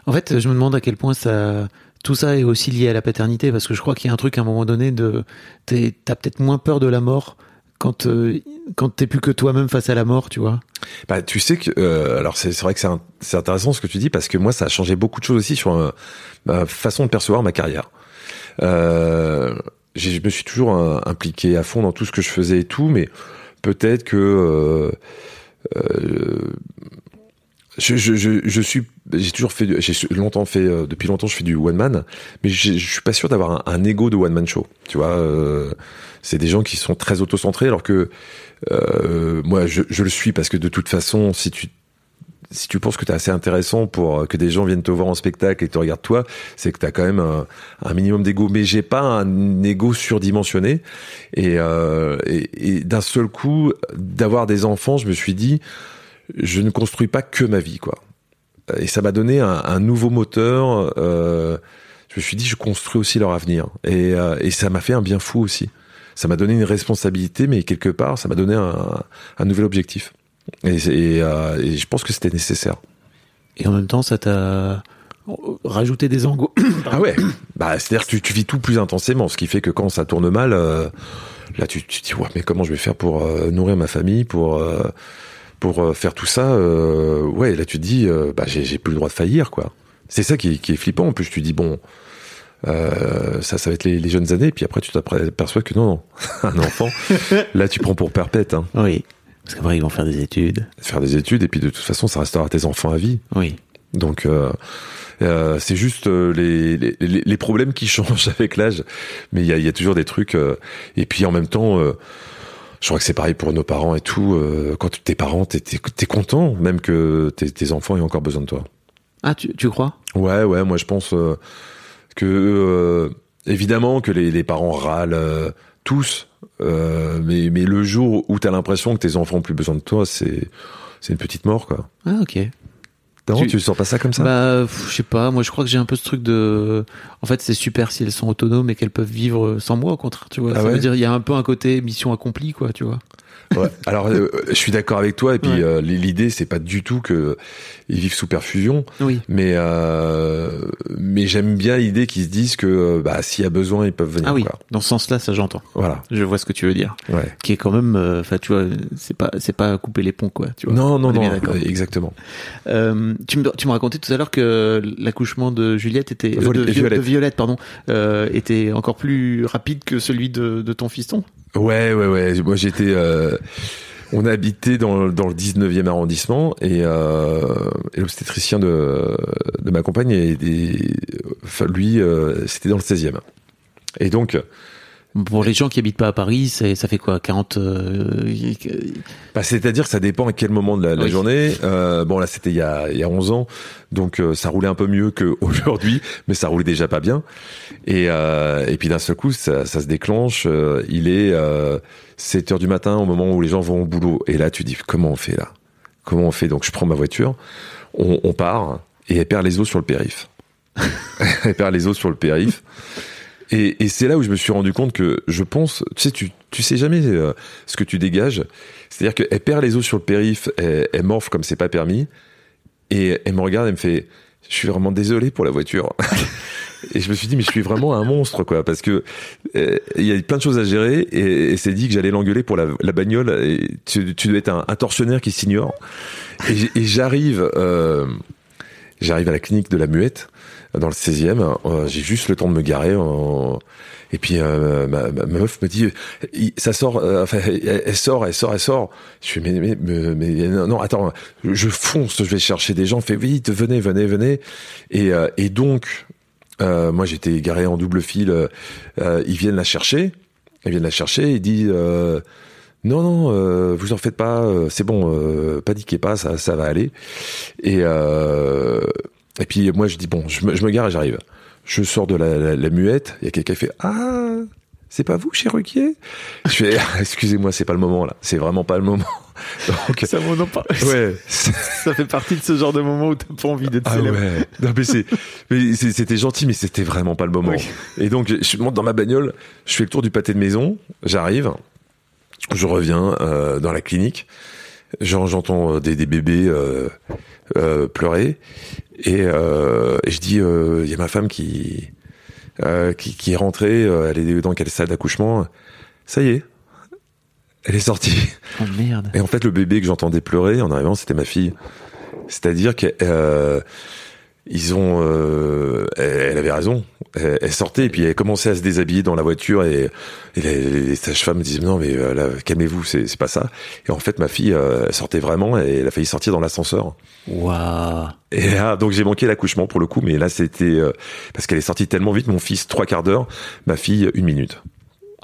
En fait, je me demande à quel point ça, tout ça est aussi lié à la paternité, parce que je crois qu'il y a un truc à un moment donné de, t'es- t'as peut-être moins peur de la mort quand euh, quand t'es plus que toi-même face à la mort, tu vois. bah, tu sais que, euh, alors c'est vrai que c'est intéressant ce que tu dis parce que moi ça a changé beaucoup de choses aussi sur euh, ma façon de percevoir ma carrière. Euh, je me suis toujours impliqué à fond dans tout ce que je faisais et tout, mais peut-être que je, suis j'ai toujours fait j'ai longtemps fait depuis longtemps je fais du one man mais je suis pas sûr d'avoir un, un ego de one man show tu vois c'est des gens qui sont très autocentrés alors que euh, moi je, le suis parce que de toute façon si tu si tu penses que t'es assez intéressant pour euh, que des gens viennent te voir en spectacle et te regardent toi, c'est que t'as quand même un, minimum d'ego. Mais j'ai pas un ego surdimensionné. Et, euh, et, et d'un seul coup, d'avoir des enfants, je me suis dit, je ne construis pas que ma vie, quoi. Et ça m'a donné un, nouveau moteur. Je me suis dit, je construis aussi leur avenir. Et, et ça m'a fait un bien fou aussi. Ça m'a donné une responsabilité, mais quelque part, ça m'a donné un, un nouvel objectif. Et, et, euh, et je pense que c'était nécessaire. Et en même temps, ça t'a rajouté des angos. *coughs* Ah ouais bah, C'est-à-dire que tu, tu vis tout plus intensément, ce qui fait que quand ça tourne mal, euh, là tu, tu te dis, ouais, mais comment je vais faire pour euh, nourrir ma famille, pour, pour faire tout ça euh, Ouais, là tu te dis, euh, bah, j'ai j'ai plus le droit de faillir, quoi. C'est ça qui, est- qui est flippant. En plus, tu te dis, bon, euh, ça, ça va être les, les jeunes années, puis après tu t'aperçois que non, non, *laughs* un enfant, là tu prends pour perpète, hein. oui. Parce qu'après, ils vont faire des études. faire des études, et puis de toute façon, ça restera tes enfants à vie. Oui. Donc euh, euh, c'est juste les, les, problèmes qui *laughs* changent avec l'âge, mais il y a, il y a toujours des trucs. et puis en même temps, je crois que c'est pareil pour nos parents et tout. quand t'es parent, t'es t'es content, même que tes, tes enfants aient encore besoin de toi. Ah, tu, tu crois? Ouais, ouais, moi je pense euh, que euh, évidemment que les, les parents râlent euh, tous, euh, mais mais le jour où t'as l'impression que tes enfants ont plus besoin de toi, c'est c'est une petite mort quoi. Ah, ok. Non, Tu- tu, sens pas ça comme ça? Bah, je sais pas. Moi, je crois que j'ai un peu ce truc de. En fait, c'est super si elles sont autonomes et qu'elles peuvent vivre sans moi, au contraire. Tu vois. Ah ça ouais? veut dire il y a un peu un côté mission accomplie, quoi. Tu vois. Ouais. Alors, euh, je suis d'accord avec toi. Et puis, Ouais. euh, l'idée, c'est pas du tout que ils vivent sous perfusion, Oui. mais euh, mais j'aime bien l'idée qu'ils se disent que euh, bah s'il y a besoin, ils peuvent venir. Ah oui. quoi. Dans ce sens-là, ça j'entends. Voilà. Je vois ce que tu veux dire. Ouais. Qui est quand même. euh, Enfin, tu vois, c'est pas, c'est pas couper les ponts, quoi. Tu vois. Non, non, non. Exactement. Euh, tu, me, tu me racontais tout à l'heure que l'accouchement de Juliette était euh, de, Vi- Violette. de Violette pardon euh, était encore plus rapide que celui de, de ton fiston? Ouais, ouais, ouais. Moi, j'étais. euh, on habitait dans, dans le 19e arrondissement et, euh, et l'obstétricien de, de ma compagne, lui, euh, c'était dans le 16e. Et donc, Pour les gens qui habitent pas à Paris, ça fait quoi 40 euh, Bah, c'est-à-dire que ça dépend à quel moment de la, la Oui. journée. Euh, bon, là, c'était il y a, il y a 11 ans, donc euh, ça roulait un peu mieux qu'aujourd'hui, *laughs* mais ça roulait déjà pas bien. Et, euh, et puis d'un seul coup, ça, ça se déclenche. euh, il est euh, 7 heures du matin au moment où les gens vont au boulot. Et là, tu dis, comment on fait là? Comment on fait? Donc, je prends ma voiture, on, on part, et elle perd les os sur le périph. *laughs* elle perd les os sur le périph. Et, et c'est là où je me suis rendu compte que je pense, tu sais, tu, tu sais jamais euh, ce que tu dégages. C'est-à-dire qu'elle perd les os sur le périph, elle, elle morfle comme c'est pas permis, et elle me regarde, elle me fait, je suis vraiment désolé pour la voiture. *laughs* et je me suis dit, mais je suis vraiment un monstre, quoi, parce que euh, il y a plein de choses à gérer, et, et c'est dit que j'allais l'engueuler pour la, la bagnole. Et tu, tu dois être un, un tortionnaire qui s'ignore. Et, et j'arrive, euh, j'arrive à la clinique de la Muette dans le 16e. euh, J'ai juste le temps de me garer. en- Et puis euh, ma, meuf me dit, ça sort, euh, enfin, elle, sort, elle sort, elle sort. Je fais mais, mais, mais, non, attends, je fonce, je vais chercher des gens. Fais vite, venez, venez, venez. Et, euh, donc, euh, moi j'étais garé en double fil. euh, euh, ils viennent la chercher. Ils viennent la chercher. Ils disent. euh, non, non, euh, vous en faites pas, euh, c'est bon, euh, paniquez pas, ça, ça va aller. Et, euh, et puis moi je dis bon, je me, je me gare et j'arrive. Je sors de la, la- la muette, il y a quelqu'un qui fait ah c'est pas vous chez Ruquier Je fais *laughs* excusez-moi, c'est pas le moment là, c'est vraiment pas le moment. *laughs* Donc Ça m'en en parle. ouais, *laughs* Ça fait partie de ce genre de moment où t'as pas envie d'être ah célèbre. ouais. Non mais c'était gentil, mais c'était vraiment pas le moment. Oui. Et donc je monte dans ma bagnole, je fais le tour du pâté de maison, j'arrive, je reviens euh, dans la clinique, j'entends euh, des, des bébés euh, euh, pleurer et, euh, et je dis euh, il y a ma femme qui euh, qui, qui est rentrée, elle est dans quelle salle d'accouchement Ça y est, elle est sortie. Oh merde. Et en fait, le bébé que j'entendais pleurer en arrivant, c'était ma fille. C'est-à-dire que euh, ils ont, euh, elle, avait raison. Elle, sortait et puis elle commençait à se déshabiller dans la voiture et, et les, les sages-femmes me disaient non mais euh, là, calmez-vous, c'est c'est pas ça. Et en fait, ma fille, euh, elle sortait vraiment et elle a failli sortir dans l'ascenseur. Waouh. Et là, donc j'ai manqué l'accouchement pour le coup, mais là c'était euh, parce qu'elle est sortie tellement vite. Mon fils trois quarts d'heure, ma fille une minute.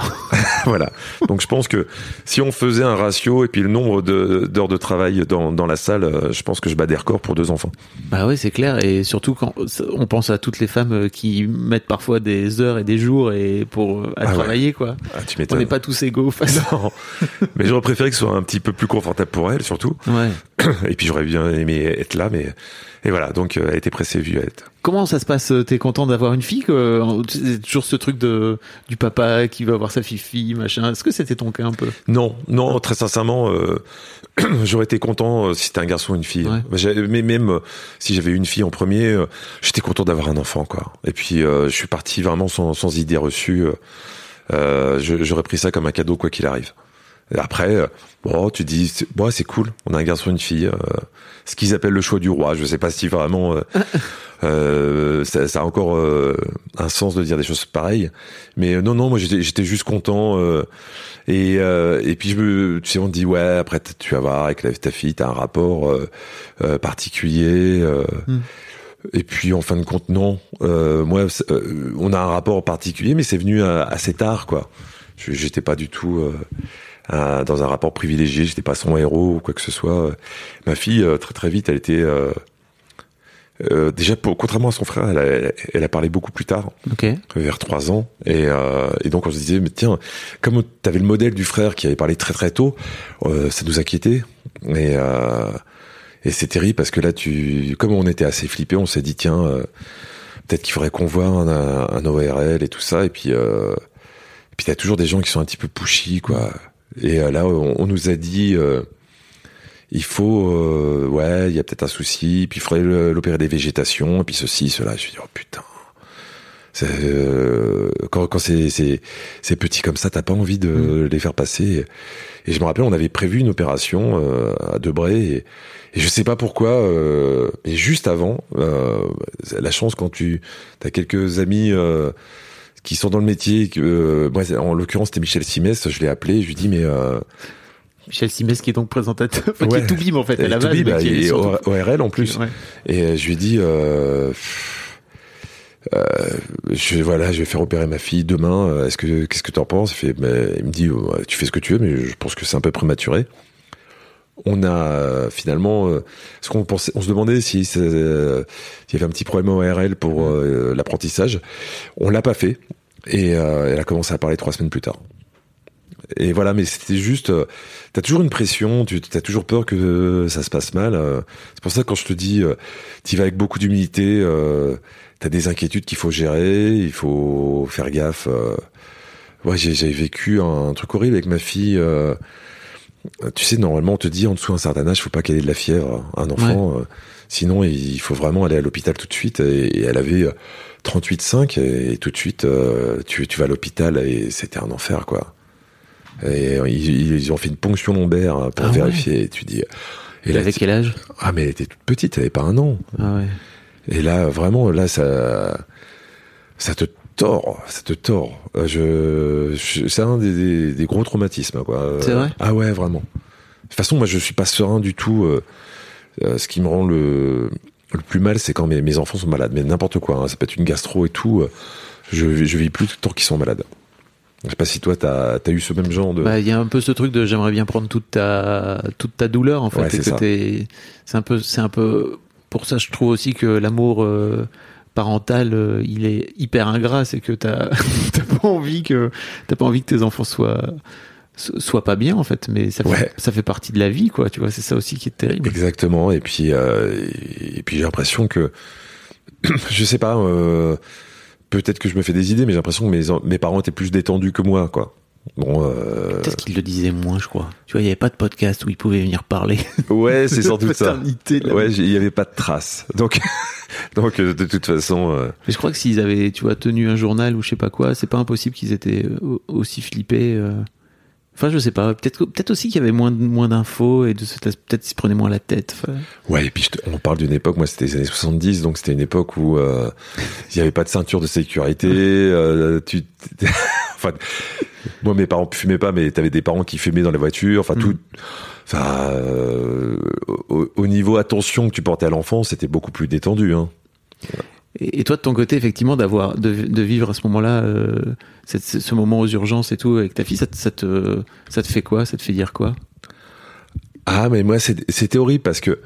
*laughs* voilà. Donc je pense que si on faisait un ratio et puis le nombre d'heures de, travail dans, dans la salle, euh, je pense que je bats des records pour deux enfants. Bah oui, c'est clair. Et surtout quand on pense à toutes les femmes euh, qui mettent parfois des heures et des jours et pour euh, à Ah ouais. travailler quoi. Ah, tu On n'est pas tous égaux face. Non. Mais j'aurais préféré que ce soit un petit peu plus confortable pour elle, surtout. Ouais. Et puis j'aurais bien aimé être là, mais et voilà. Donc euh, elle était pressée Violette. Comment ça se passe T'es content d'avoir une fille quoi C'est toujours ce truc de du papa qui va voir sa fille machin. Est-ce que c'était ton cas un peu? Non, non, très sincèrement, euh, *clears throat* j'aurais été content euh, si c'était un garçon ou une fille. Ouais. Mais même euh, si j'avais eu une fille en premier, euh, j'étais content d'avoir un enfant, quoi. Et puis euh, je suis parti vraiment sans, sans idée reçue. euh, euh, J'aurais pris ça comme un cadeau quoi qu'il arrive. Après, euh, bon, tu dis, bon, c'est cool, on a un garçon une fille. euh, ce qu'ils appellent le choix du roi. Je sais pas si vraiment euh, *laughs* euh, ça, ça a encore euh, un sens de dire des choses pareilles. Mais non, non, moi j'étais j'étais juste content. euh, et, euh, et puis je me, tu sais, on te dit ouais, après tu vas voir avec ta fille, t'as un rapport particulier. euh, Mm. Et puis en fin de compte, non. Euh, moi, on a un rapport particulier, mais c'est venu assez tard, quoi. J'étais pas du tout euh, un- dans un rapport privilégié. J'étais pas son héros ou quoi que ce soit. Ma fille, euh, très très vite, elle était euh, euh, déjà, pour, contrairement à son frère, elle a, elle a parlé beaucoup plus tard Ok. vers trois ans et, euh, et donc on se disait mais tiens comme t'avais le modèle du frère qui avait parlé très très tôt euh, ça nous inquiétait et euh, et c'est terrible parce que là tu comme on était assez flippé on s'est dit tiens euh, peut-être qu'il faudrait qu'on voit un, un ORL et tout ça et puis euh, et puis t'as toujours des gens qui sont un petit peu pushy quoi et euh, là on, on nous a dit euh, il faut euh, ouais il y a peut-être un souci puis il faudrait l'opérer des végétations et puis ceci cela. Je me suis dit oh putain. Euh, quand quand c'est petit comme ça, t'as pas envie de les faire passer. Et je me rappelle, on avait prévu une opération euh, à Debray et, et je sais pas pourquoi, euh, mais juste avant, euh, la chance quand tu as quelques amis euh, qui sont dans le métier, que, euh, moi en l'occurrence c'était Michel Simès, je l'ai appelé, je lui dis mais euh, Michel Simès qui est donc présentateur, enfin, qui est tout bim en fait à la base, bah, qui est ORL en plus. Ouais. Et euh, je lui ai dit, euh, euh, je, voilà, je vais faire opérer ma fille demain. Est-ce que qu'est-ce que tu en penses? Il, fait, il me dit, tu fais ce que tu veux, mais je pense que c'est un peu prématuré. On a euh, finalement, euh, ce qu'on pensait, on se demandait si euh, il y avait un petit problème au ARL pour euh, l'apprentissage. On l'a pas fait, et euh, elle a commencé à parler trois semaines plus tard. Et voilà, mais c'était juste, euh, t'as toujours une pression, tu as toujours peur que ça se passe mal. euh. c'est pour ça que quand je te dis, euh, t'y vas avec beaucoup d'humilité, euh, t'as des inquiétudes qu'il faut gérer, il faut faire gaffe. euh. Ouais, j'ai j'ai vécu un, truc horrible avec ma fille. Euh, tu sais, normalement, on te dit en dessous d'un certain âge, faut pas qu'elle ait de la fièvre, un enfant. euh, sinon, il faut vraiment aller à l'hôpital tout de suite. Et, et elle avait euh, 38,5 et, et tout de suite, euh, tu, tu vas à l'hôpital et c'était un enfer, quoi. Et euh, ils, ils ont fait une ponction lombaire hein, pour Ah ouais. vérifier. Et tu dis. Et Elle avait quel âge? Ah mais elle était toute petite, elle avait pas un an. Ah ouais. Et là, vraiment, là, ça, ça te ça te tord. Je, je- c'est un des, des- des gros traumatismes, quoi. Euh, C'est vrai Ah ouais, vraiment. De toute façon, moi, je suis pas serein du tout. euh, euh, ce qui me rend le, le plus mal, c'est quand mes, mes enfants sont malades. Mais n'importe quoi, hein, ça peut être une gastro et tout. je, je vis plus tant qu'ils sont malades. Je sais pas si toi, t'as as eu ce même genre de. Bah, il y a un peu ce truc de j'aimerais bien prendre toute ta toute ta douleur en fait Ouais, et c'est un peu c'est un peu pour ça je trouve aussi que l'amour euh, parental euh, il est hyper ingrat c'est que t'as *laughs* t'as pas envie que t'as pas envie que tes enfants soient so- soient pas bien en fait mais ça fait, Ouais. ça fait partie de la vie quoi tu vois c'est ça aussi qui est terrible Exactement. Et puis, euh, et puis j'ai l'impression que, *clears throat* je sais pas, euh, peut-être que je me fais des idées, mais j'ai l'impression que mes, mes parents étaient plus détendus que moi, quoi. Bon, euh, peut-être qu'ils le disaient moins je crois tu vois il y avait pas de podcast où ils pouvaient venir parler *laughs* ouais, c'est sans doute ça. Ouais, il y avait pas de traces. Donc, *laughs* donc euh, de toute façon, euh, Mais je crois que s'ils avaient, tu vois, tenu un journal ou je sais pas quoi, c'est pas impossible qu'ils étaient euh, au- aussi flippés. euh. Enfin, je sais pas. Peut-être, peut-être aussi qu'il y avait moins, moins d'infos et de peut-être qu'ils se prenaient moins la tête. Enfin, ouais. Et puis te- on parle d'une époque, moi c'était les années 70, donc c'était une époque où il y avait pas de ceinture de sécurité. tu, enfin, moi mes parents fumaient pas, mais t'avais des parents qui fumaient dans les voitures. Enfin tout. Enfin, euh, au, au niveau attention que tu portais à l'enfant, c'était beaucoup plus détendu. Hein. Et, et toi, de ton côté, effectivement, d'avoir de, de vivre à ce moment-là, euh, ce moment aux urgences et tout avec ta fille, ça, te- ça te ça te fait quoi? Ça te fait dire quoi? Ah, mais moi, c'était horrible parce que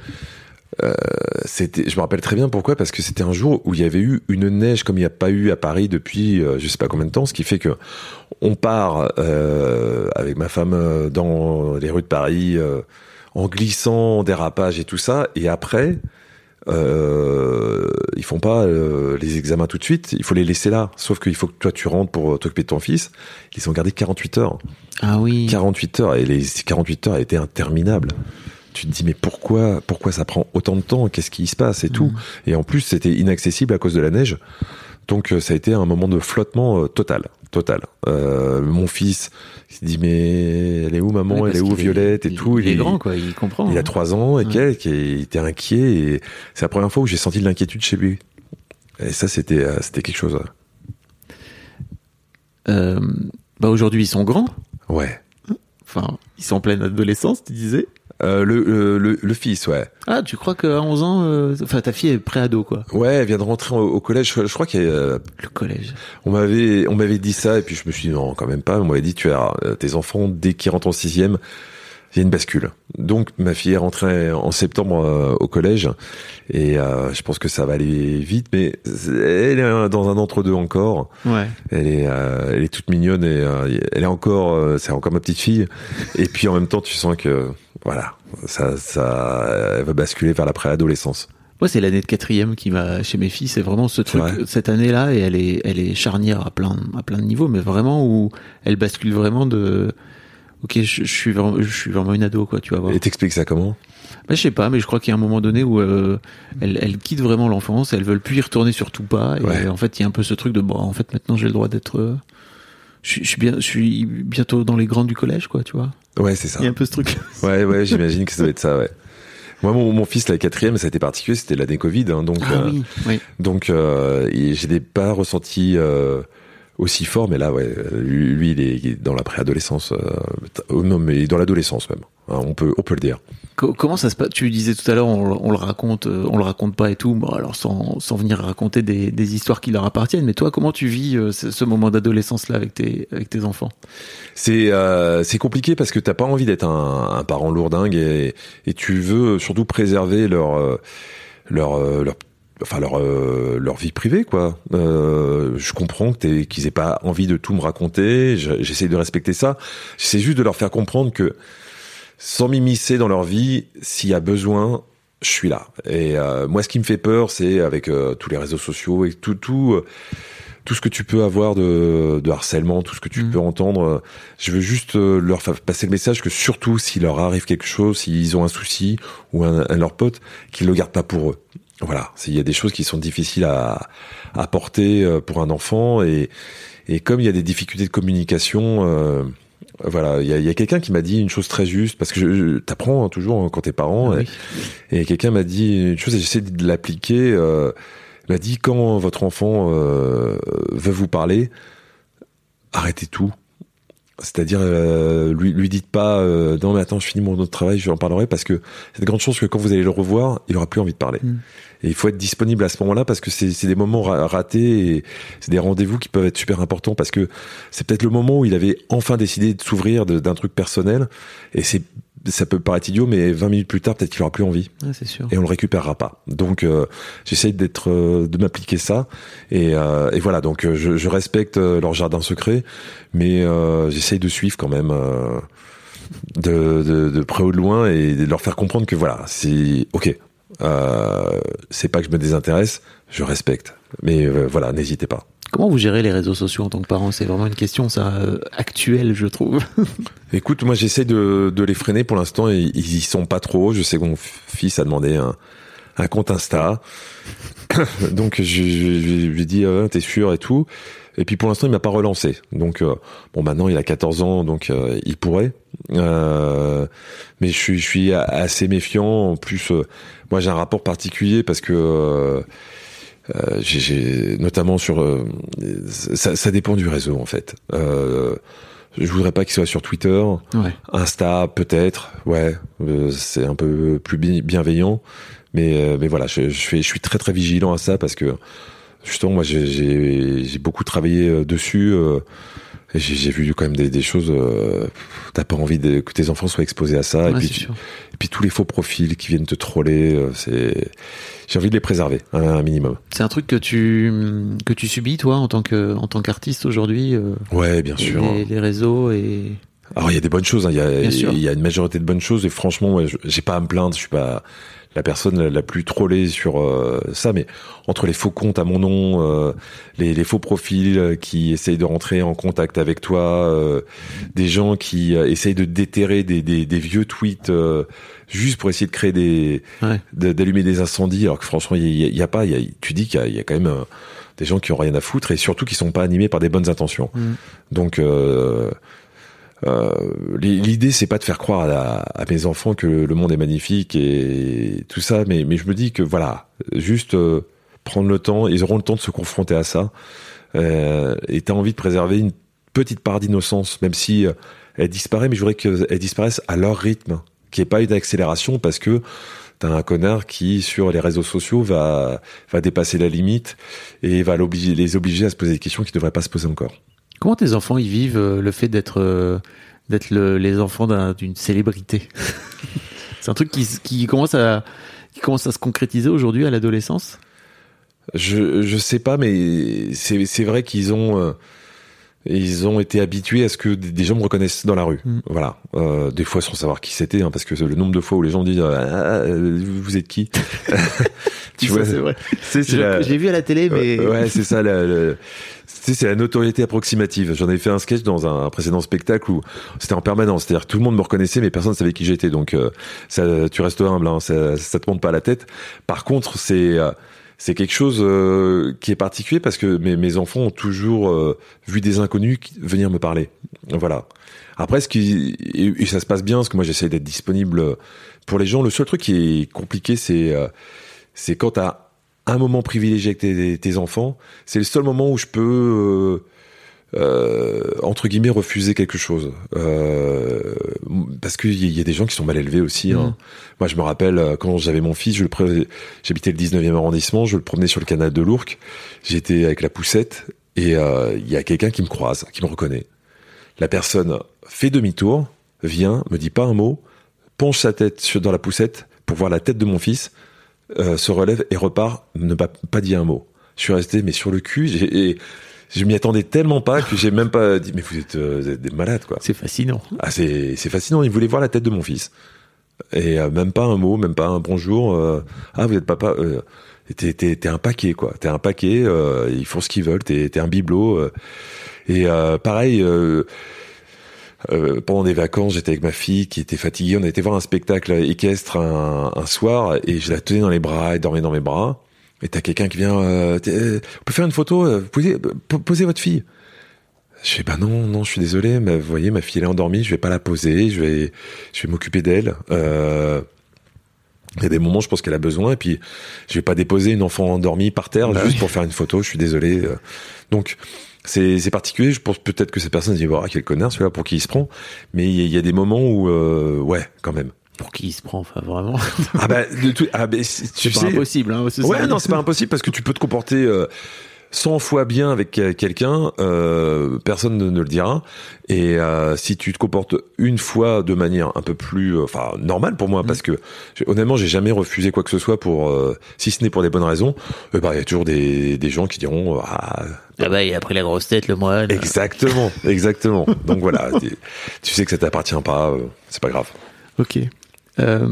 euh, c'était. Je me rappelle très bien pourquoi, parce que c'était un jour où il y avait eu une neige comme il n'y a pas eu à Paris depuis euh, je sais pas combien de temps, ce qui fait que on part euh, avec ma femme euh, dans les rues de Paris euh, en glissant, en dérapage et tout ça, et après. Euh, ils font pas les examens tout de suite, il faut les laisser là. Sauf qu'il faut que toi tu rentres pour t'occuper de ton fils. Ils ont gardé 48 heures. Ah oui. 48 heures et les 48 heures étaient interminables. Tu te dis mais pourquoi pourquoi ça prend autant de temps? Qu'est-ce qui se passe et tout? Et en plus c'était inaccessible à cause de la neige. Donc euh, ça a été un moment de flottement euh, total, total. Euh, mon fils il se dit mais elle est où maman? Ouais, Elle est où Violette et il- tout? Il, est grand, quoi. Il comprend. Il a hein. trois ans et Ouais. quelques et il était inquiet et c'est la première fois où j'ai senti de l'inquiétude chez lui. Et ça c'était c'était quelque chose. Euh, bah aujourd'hui, ils sont grands. Ouais. Enfin, ils sont en pleine adolescence, tu disais. Euh, le, le, le, le fils, ouais. Ah, tu crois qu'à 11 ans, euh, enfin, ta fille est pré-ado, quoi. Ouais, elle vient de rentrer au, au collège. Je, je crois qu'il y a, euh, Le collège. On m'avait, on m'avait dit ça, et puis je me suis dit non, quand même pas. On m'avait dit, tu as tes enfants, dès qu'ils rentrent en sixième, il y a une bascule. Donc ma fille est rentrée en septembre euh, au collège, et euh, je pense que ça va aller vite, mais elle est dans un entre-deux encore. Ouais. Elle est, euh, elle est toute mignonne, et elle est encore, c'est encore ma petite fille. Et puis en même temps, tu sens que, voilà, ça, ça, elle va basculer vers la préadolescence. Moi, c'est l'année de quatrième qui va chez mes filles. C'est vraiment ce truc, vrai cette année-là, et elle est, elle est charnière à plein, à plein de niveaux, mais vraiment où elle bascule vraiment de, ok, je, je suis vraiment, je suis vraiment une ado, quoi, tu vas voir. Et t'expliques ça comment? Bah, je sais pas, mais je crois qu'il y a un moment donné où euh, elle, elle quitte vraiment l'enfance, elles veulent plus y retourner surtout pas. Et Ouais. en fait, il y a un peu ce truc de bon, en fait, maintenant j'ai le droit d'être. euh, je, suis- je suis bien, je suis bientôt dans les grands du collège, quoi, tu vois. Ouais, c'est ça. Il y a un peu ce truc. *laughs* Ouais, ouais, j'imagine que ça doit être ça, ouais. Moi, mon, mon fils, la quatrième, ça a été particulier, c'était l'année Covid, hein, donc, Ah euh, oui, oui. donc, euh, l'ai pas ressenti euh, aussi fort, mais là, ouais, lui, il, est, il est dans la préadolescence, euh, non, mais dans l'adolescence même. hein, on peut, on peut le dire. Co- Comment ça se passe? Tu disais tout à l'heure, on, on le raconte, euh, on le raconte pas et tout. Bon, alors sans, sans venir raconter des, des histoires qui leur appartiennent. Mais toi, comment tu vis euh, ce, ce moment d'adolescence là avec tes, avec tes enfants? C'est euh, c'est compliqué parce que t'as pas envie d'être un, un parent lourdingue et, et tu veux surtout préserver leur leur leur enfin leur euh, leur vie privée quoi. Euh, je comprends que qu'ils aient pas envie de tout me raconter. Je- J'essaie de respecter ça. J'essaie juste de leur faire comprendre que sans m'immiscer dans leur vie, s'il y a besoin, je suis là. Et euh, moi, ce qui me fait peur, c'est avec euh, tous les réseaux sociaux et tout tout. euh, tout ce que tu peux avoir de, de harcèlement, tout ce que tu Mhm. peux entendre, je veux juste euh, leur faire passer le message que surtout s'il leur arrive quelque chose, s'ils ont un souci ou un, un de leurs potes, qu'ils le gardent pas pour eux. Voilà, s'il y a des choses qui sont difficiles à, à porter euh, pour un enfant et, et comme il y a des difficultés de communication, euh, voilà, il y a, il y a quelqu'un qui m'a dit une chose très juste parce que je, je- t'apprends hein, toujours hein, quand t'es parent Ah et- oui. et quelqu'un m'a dit une chose et j'essaie de l'appliquer. Euh, il m'a dit quand votre enfant euh, veut vous parler, arrêtez tout. C'est-à-dire, euh, lui, lui dites pas euh, non mais attends, je finis mon autre travail, je lui en parlerai parce que c'est de grandes chances que quand vous allez le revoir, il aura plus envie de parler. Mm. Et il faut être disponible à ce moment-là parce que c'est des moments ra- ratés et c'est des rendez-vous qui peuvent être super importants parce que c'est peut-être le moment où il avait enfin décidé de s'ouvrir d'un truc personnel et c'est ça peut paraître idiot mais 20 minutes plus tard peut-être qu'il aura plus envie. Ouais, c'est sûr. et on le récupérera pas. Donc euh, j'essaye d'être euh, de m'appliquer ça. Et, euh, et voilà. Donc euh, je, je respecte euh, leur jardin secret. Mais euh, j'essaye de suivre quand même euh, de, de, de près ou de loin et de leur faire comprendre que voilà c'est ok. Euh, c'est pas que je me désintéresse je respecte. Mais voilà n'hésitez pas Comment vous gérez les réseaux sociaux en tant que parent? C'est vraiment une question, ça, euh, actuelle, je trouve. *laughs* Écoute, moi j'essaie de, de les freiner pour l'instant ils y sont pas trop. Je sais que mon fils a demandé un, un compte Insta. *coughs* Donc je, lui dit euh, t'es sûr et tout. Et puis pour l'instant il m'a pas relancé. Donc euh, bon maintenant il a 14 ans donc euh, il pourrait. Euh, mais je suis je suis assez méfiant. En plus euh, moi j'ai un rapport particulier parce que euh, j'ai- notamment sur euh, ça, ça dépend du réseau en fait. Euh, je voudrais pas qu'il soit sur Twitter, Ouais. Insta peut-être, ouais, euh, c'est un peu plus bi- bienveillant, mais euh, mais voilà, je, je fais, je suis très très vigilant à ça parce que Justement, moi, j'ai- beaucoup travaillé euh, dessus. Et j'ai vu quand même des, des choses. euh, T'as pas envie de- que tes enfants soient exposés à ça. et, Ouais, puis, tu- sûr. et puis tous les faux profils qui viennent te troller, euh, c'est. J'ai envie de les préserver, un, un minimum. C'est un truc que tu que tu subis toi en tant que en tant qu'artiste aujourd'hui. euh, Ouais, bien sûr. les, les réseaux et Alors il y a des bonnes choses, hein. il y, a, y a une majorité de bonnes choses et franchement, ouais, j'ai pas à me plaindre, je suis pas la personne la, plus trollée sur euh, ça, mais entre les faux comptes à mon nom, euh, les, les faux profils euh, qui essayent de rentrer en contact avec toi, euh, des gens qui euh, essayent de déterrer des, des, des vieux tweets euh, juste pour essayer de créer des Ouais. d'allumer des incendies, alors que franchement il y, y a pas, y a, tu dis qu'il y y a quand même des gens qui ont rien à foutre et surtout qui sont pas animés par des bonnes intentions. Mm. Donc l'idée c'est pas de faire croire à, la- à mes enfants que le monde est magnifique et tout ça, mais, mais je me dis que voilà, juste euh, prendre le temps, ils auront le temps de se confronter à ça. Euh, et t'as envie de préserver une petite part d'innocence, même si euh, elle disparaît, mais je voudrais qu'elle disparaisse à leur rythme, qu'il n'y ait pas eu d'accélération parce que t'as un connard qui sur les réseaux sociaux va va dépasser la limite et va l'obliger- les obliger à se poser des questions qu'ils ne devraient pas se poser encore. Comment tes enfants ils vivent euh, le fait d'être euh, d'être le- les enfants d'un- d'une célébrité *laughs* C'est un truc qui, qui commence à qui commence à se concrétiser aujourd'hui à l'adolescence? Je je sais pas, mais c'est c'est vrai qu'ils ont euh, ils ont été habitués à ce que des gens me reconnaissent dans la rue. Mm. Voilà. Euh, des fois sans savoir qui c'était, hein, parce que le nombre de fois où les gens me disent ah, ah, vous êtes qui *laughs* Tu vois, c'est vrai. la- J'ai vu à la télé, mais Ouais, c'est ça. la- c'est c'est la notoriété approximative. J'en ai fait un sketch dans un précédent spectacle où c'était en permanence. C'est-à-dire tout le monde me reconnaissait, mais personne ne savait qui j'étais. Donc, euh, ça, tu restes humble. Hein, ça, ça te monte pas la tête. Par contre, c'est euh, c'est quelque chose euh, qui est particulier parce que mes, mes enfants ont toujours euh, vu des inconnus venir me parler. Voilà. Après, ce qui et, et ça se passe bien, parce que moi j'essaie d'être disponible pour les gens. Le seul truc qui est compliqué, c'est euh, c'est quand t'as un moment privilégié avec tes, tes enfants, c'est le seul moment où je peux, euh, euh, entre guillemets, refuser quelque chose. Euh, parce qu'il y, y a des gens qui sont mal élevés aussi. hein. Moi, je me rappelle, quand j'avais mon fils, je le j'habitais le 19e arrondissement, je le promenais sur le canal de l'Ourcq, j'étais avec la poussette, et il y a quelqu'un qui me croise, qui me reconnaît. La personne fait demi-tour, vient, me dit pas un mot, penche sa tête dans la poussette pour voir la tête de mon fils, euh, se relève et repart, ne m'a pas dit un mot. Je suis resté mais sur le cul, j'ai- et je m'y attendais tellement pas que j'ai même pas dit mais vous êtes, euh, vous êtes des malades quoi. c'est fascinant. Ah c'est c'est fascinant, il voulait voir la tête de mon fils et euh, même pas un mot, même pas un bonjour. euh, ah vous êtes papa. Euh, T'es, t'es, t'es un paquet quoi, t'es un paquet, euh, ils font ce qu'ils veulent, t'es, t'es un bibelot. euh. et euh, pareil, euh, euh, pendant des vacances, j'étais avec ma fille qui était fatiguée. On a été voir un spectacle équestre un, un soir et je la tenais dans les bras, elle dormait dans mes bras. Et t'as quelqu'un qui vient, euh, euh, on peut faire une photo, euh, vous pouvez po- poser votre fille. Je fais bah non, non, je suis désolé, mais vous voyez, ma fille elle est endormie, je vais pas la poser, je vais, je vais m'occuper d'elle. Euh, il y a des moments, je pense qu'elle a besoin, et puis je vais pas déposer une enfant endormie par terre Bah juste oui. pour faire une photo. Je suis désolé. euh. Donc c'est c'est particulier. Je pense peut-être que cette personne se dit voilà quel connard celui-là pour qui il se prend. Mais il y, a- des moments où euh, ouais quand même. Pour qui il se prend, enfin vraiment. Ah bah de tout, ah bah, c'est- pas sais. impossible. Hein, Ouais ça. non c'est pas impossible parce que tu peux te comporter. euh, 100 fois bien avec quelqu'un, euh, personne ne, ne le dira. Et euh, si tu te comportes une fois de manière un peu plus, euh, enfin normale pour moi, parce que honnêtement, j'ai jamais refusé quoi que ce soit pour, euh, si ce n'est pour des bonnes raisons. bah, il y a toujours des, des gens qui diront, ah, Ah bah, et après la grosse tête, le moine. exactement, exactement. Donc voilà, *laughs* tu- tu sais que ça t'appartient pas, euh, c'est pas grave. Ok. Euh,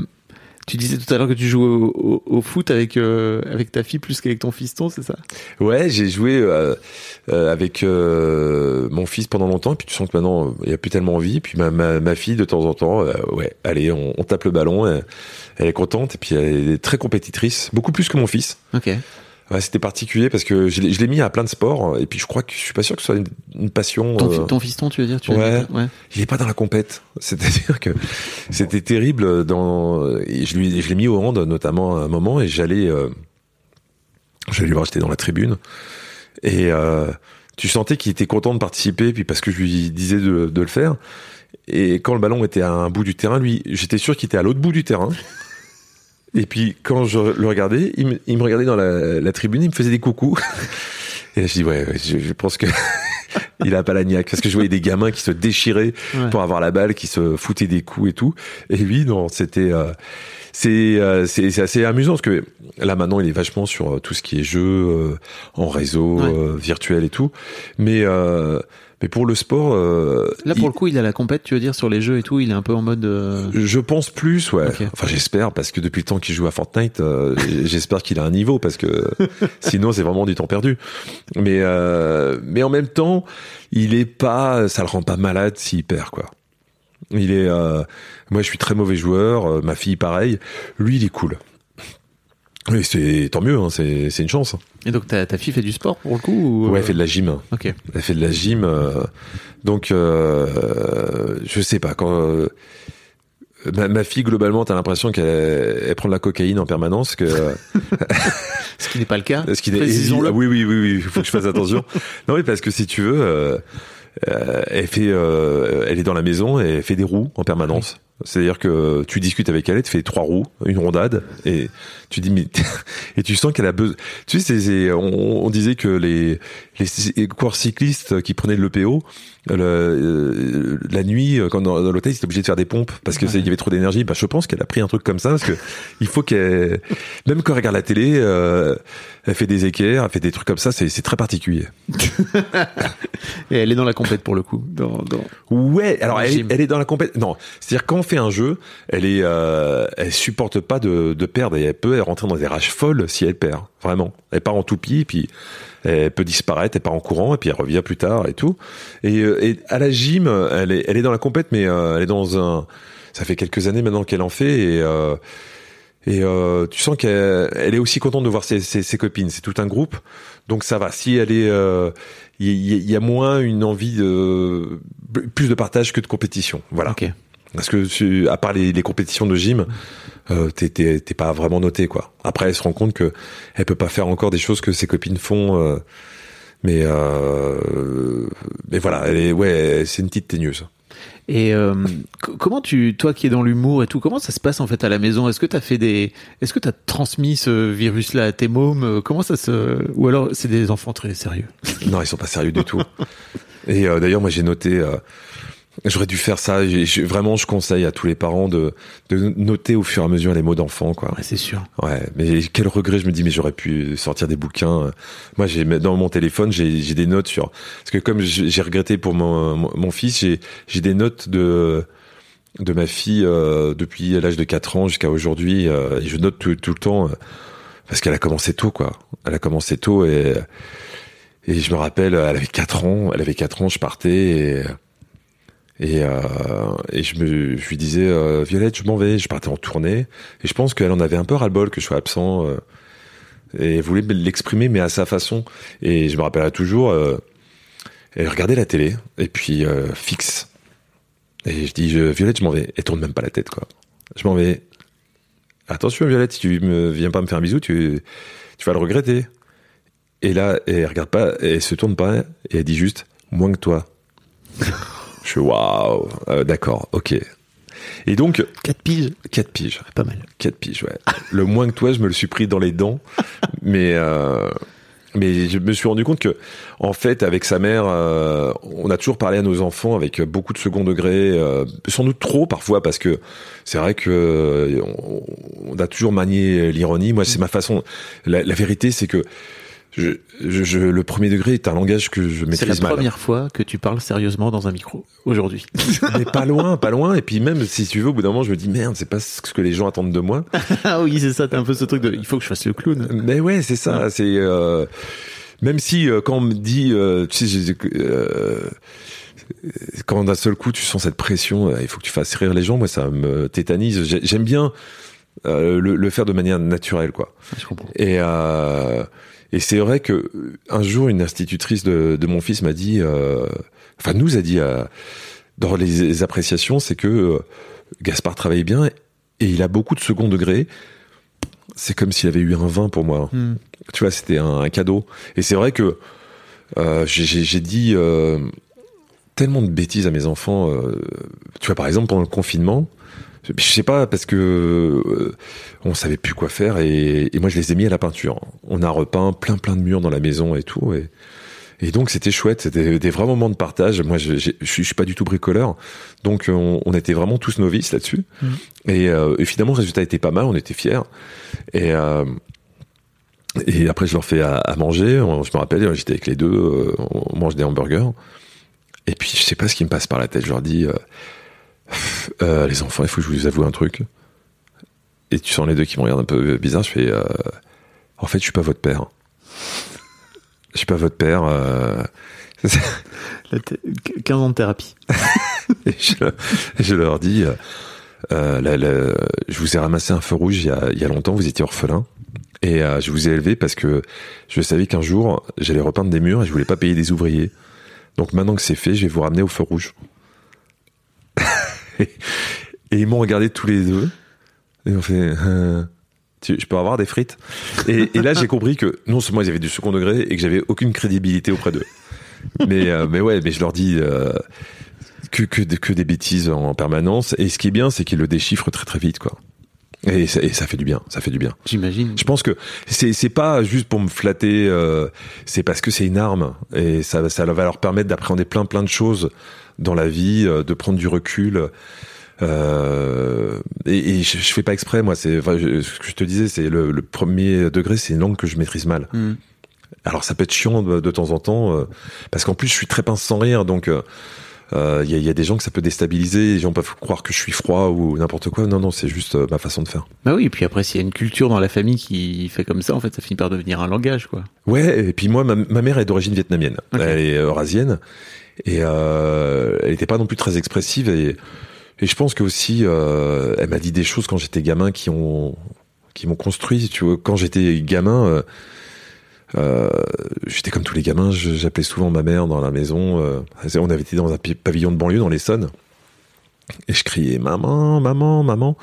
tu disais tout à l'heure que tu jouais au, au- au foot avec, euh, avec ta fille plus qu'avec ton fiston, c'est ça? Ouais, j'ai joué euh, euh, avec euh, mon fils pendant longtemps, puis tu sens que maintenant euh, il y a plus tellement envie. Puis ma, ma, ma fille de temps en temps, euh, ouais, allez, on, on tape le ballon, elle, elle est contente et puis elle est très compétitrice, beaucoup plus que mon fils. Ok. Ouais, c'était particulier parce que je l'ai je l'ai mis à plein de sports et puis je crois que je suis pas sûr que ce soit une, une passion. Ton, euh, ton fiston, tu veux dire tu ouais. il est pas dans la compète. *laughs* C'est-à-dire que c'était terrible dans, et je lui, je l'ai mis au hand, notamment à un moment, et j'allais, euh, j'allais voir, j'étais dans la tribune, et, euh, tu sentais qu'il était content de participer, puis parce que je lui disais de, de le faire. Et quand le ballon était à un bout du terrain, lui, j'étais sûr qu'il était à l'autre bout du terrain. Et puis quand je le regardais, il me, il me regardait dans la, la tribune, il me faisait des coucous. *laughs* Et je dis ouais, ouais, je, je pense que *laughs* il a pas la niaque parce que je voyais des gamins qui se déchiraient Ouais. pour avoir la balle, qui se foutaient des coups et tout. Et lui non, c'était euh, c'est euh, c'est c'est assez amusant parce que là maintenant il est vachement sur euh, tout ce qui est jeu euh, en réseau Ouais. euh, virtuel et tout. Mais euh, mais pour le sport, euh, Là, il- pour le coup, il a la compète, tu veux dire, sur les jeux et tout. Il est un peu en mode. euh, je pense plus, ouais. Enfin, j'espère parce que depuis le temps qu'il joue à Fortnite, euh, j'espère qu'il a un niveau parce que *laughs* sinon c'est vraiment du temps perdu. Mais euh, mais en même temps, il est pas, ça le rend pas malade s'il perd quoi. Il est, euh, moi je suis très mauvais joueur, euh, ma fille pareil. Lui il est cool. Oui, c'est tant mieux, hein, c'est c'est une chance. Et donc, ta, ta fille fait du sport pour le coup ou... Ouais, elle fait de la gym. Ok. Elle fait de la gym. euh, donc, euh, je sais pas. Quand euh, ma, ma fille, globalement, t'as l'impression qu'elle elle prend de la cocaïne en permanence. Que, *laughs* Ce qui n'est pas le cas. *laughs* ce qui est- Précisons-le. Ah oui, oui, oui, oui. Il faut que je fasse attention. *laughs* non, oui, parce que si tu veux, euh, euh, elle fait, euh, elle est dans la maison et elle fait des roues en permanence. C'est-à-dire que tu discutes avec elle, elle te fait trois roues, une rondade, et tu dis mais *laughs* et tu sens qu'elle a besoin. Tu sais, on disait que les les coureurs cyclistes qui prenaient de l'EPO, le- euh, la nuit, quand dans, dans l'hôtel, ils étaient obligés de faire des pompes parce que c'est- il y avait trop d'énergie. Bah, je pense qu'elle a pris un truc comme ça parce que il faut qu'elle, même quand elle regarde la télé, euh, elle fait des équerres, elle fait des trucs comme ça. C'est, c'est très particulier. *laughs* Et elle est dans la compète pour le coup. Dans, dans... Ouais, alors Dans le elle, elle est dans la compétition. Non, c'est-à-dire quand on fait un jeu, elle est, euh, elle supporte pas de, de perdre et elle peut rentrer dans des rages folles si elle perd. Vraiment, elle part en toupie et puis elle peut disparaître, elle part en courant et puis elle revient plus tard et tout. Et, euh, et à la gym, elle est, elle est dans la compète, mais euh, elle est dans un. Ça fait quelques années maintenant qu'elle en fait et. Euh, et euh, tu sens qu'elle elle est aussi contente de voir ses, ses, ses copines. C'est tout un groupe, donc ça va. Si elle est, euh, il y, il y a moins une envie de plus de partage que de compétition. Voilà. Ok. Parce que à part les, les compétitions de gym, euh, t'es- t'es t'es pas vraiment noté quoi. Après, elle se rend compte que elle peut pas faire encore des choses que ses copines font. euh, mais euh, mais voilà, elle est ouais, c'est une petite teigneuse. Et euh, comment tu, toi qui es dans l'humour et tout, comment ça se passe en fait à la maison? Est-ce que t'as fait des, est-ce que t'as transmis ce virus-là à tes mômes? Comment ça se, ou alors c'est des enfants très sérieux? Non, ils sont pas sérieux du tout. Et euh, d'ailleurs, moi, j'ai noté. euh, J'aurais dû faire ça. Vraiment, je conseille à tous les parents de, de noter au fur et à mesure les mots d'enfant, quoi. Ouais, c'est sûr. Ouais, mais quel regret, je me dis, mais j'aurais pu sortir des bouquins. Moi, j'ai dans mon téléphone, j'ai des notes sur. Parce que comme j'ai regretté pour mon, mon, fils, j'ai j'ai des notes de de ma fille euh, depuis l'âge de 4 ans jusqu'à aujourd'hui. euh, et je note tout, tout le temps euh, parce qu'elle a commencé tôt, quoi. Elle a commencé tôt et et je me rappelle, elle avait 4 ans. Elle avait 4 ans, je partais et et, euh, et je, me, je lui disais, euh, Violette, je m'en vais. Je partais en tournée. Et je pense qu'elle en avait un peu ras-le-bol que je sois absent. euh, et elle voulait l'exprimer, mais à sa façon. Et je me rappellerai toujours, euh, elle regardait la télé, et puis fixe. Et je dis, Violette, je m'en vais. Elle tourne même pas la tête, quoi. Je m'en vais. Attention, Violette, si tu me viens pas me faire un bisou, tu, tu vas le regretter. Et là, elle regarde pas, elle se tourne pas, et elle dit juste, moins que toi. Je suis waouh, euh, d'accord, ok. Et donc, 4 piges, 4 piges. pas mal. 4 piges, ouais. *laughs* Le moins que toi, je me le suis pris dans les dents. *laughs* mais, euh, mais je me suis rendu compte que, en fait, avec sa mère, euh, on a toujours parlé à nos enfants avec beaucoup de second degré, euh, sans doute trop parfois, parce que c'est vrai que euh, on, on a toujours manié l'ironie. Moi, c'est ma façon. La, la vérité, c'est que je, je, je- le premier degré est un langage que je C'est la maîtrise mal. première fois que tu parles sérieusement dans un micro aujourd'hui. *laughs* Mais pas loin, pas loin. Et puis même, si tu veux, au bout d'un moment, je me dis, merde, c'est pas ce que les gens attendent de moi. *laughs* ah oui, c'est ça. T'as un peu ce truc de, il faut que je fasse le clown. Mais ouais, c'est ça. C'est euh, même si euh, quand on me dit, euh, tu sais, euh, quand d'un seul coup tu sens cette pression, euh, il faut que tu fasses rire les gens. Moi, ça me tétanise. J'ai- J'aime bien euh, le, le faire de manière naturelle, quoi. Je comprends. Et euh, et c'est vrai que euh, un jour, une institutrice de, de mon fils m'a dit, euh, enfin nous a dit euh, dans les, les appréciations, c'est que euh, Gaspard travaille bien et il a beaucoup de second degré. C'est comme s'il avait eu un vin pour moi. Hmm. Tu vois, c'était un, un cadeau. Et c'est vrai que j'ai- dit tellement de bêtises à mes enfants. tu vois, par exemple, pendant le confinement, Je sais pas parce que euh, on savait plus quoi faire et, et moi je les ai mis à la peinture. On a repeint plein plein de murs dans la maison et tout et et donc c'était chouette, c'était des vrais moments de partage. Moi, je, je, je suis pas du tout bricoleur, donc on, on était vraiment tous novices là-dessus. Et, euh, et finalement, le résultat était pas mal, on était fiers. Et euh, et après, je leur fais à, à manger. On- Je me rappelle, j'étais avec les deux, euh, on mange des hamburgers. Et puis, je sais pas ce qui me passe par la tête. Je leur dis, euh, les enfants, il faut que je vous avoue un truc. Et tu sens les deux qui me regardent un peu bizarre. Je fais, euh, en fait, je suis pas votre père. Je suis pas votre père. euh, *laughs* La thé- 15 ans de thérapie. *laughs* et je, je leur dis, euh, la- la- je vous ai ramassé un feu rouge il y a, il y a longtemps, vous étiez orphelin. Et je vous ai élevé parce que je savais qu'un jour, j'allais repeindre des murs et je voulais pas payer des ouvriers. Donc maintenant que c'est fait, je vais vous ramener au feu rouge. *laughs* et, ils m'ont regardé tous les deux. Et ils ont fait... euh, tu- je peux avoir des frites? Et, et là, j'ai compris que non seulement ils avaient du second degré et que j'avais aucune crédibilité auprès d'eux. Mais, euh, mais ouais, mais je leur dis... euh, que, que, de- que des bêtises en permanence. Et ce qui est bien, c'est qu'ils le déchiffrent très très vite, quoi. Et ça, et ça fait du bien, ça fait du bien. J'imagine. Je pense que c'est c'est pas juste pour me flatter, euh, c'est parce que c'est une arme et ça ça va leur permettre d'appréhender plein plein de choses dans la vie, euh, de prendre du recul. Euh, et, et je, je fais pas exprès, moi. C'est enfin, je- ce que je te disais, c'est le, le premier degré, c'est une langue que je maîtrise mal. Mm. Alors ça peut être chiant de, de temps en temps, euh, parce qu'en plus je suis très pince sans rire, donc il euh, y, a, y a des gens que ça peut déstabiliser, les gens peuvent croire que je suis froid ou n'importe quoi. Non, non, c'est juste ma façon de faire. Bah oui, et puis après, s'il y a une culture dans la famille qui fait comme ça, en fait, ça finit par devenir un langage, quoi. Ouais, et puis moi, ma, ma mère est d'origine vietnamienne, Ok. elle est eurasienne, et euh, elle n'était pas non plus très expressive, et, et je pense que aussi, euh, elle m'a dit des choses quand j'étais gamin qui ont qui m'ont construit. Tu vois, quand j'étais gamin. euh, euh, j'étais comme tous les gamins, j'appelais souvent ma mère dans la maison. euh, on avait été dans un pavillon de banlieue dans l'Essonne. Et je criais maman, maman, maman.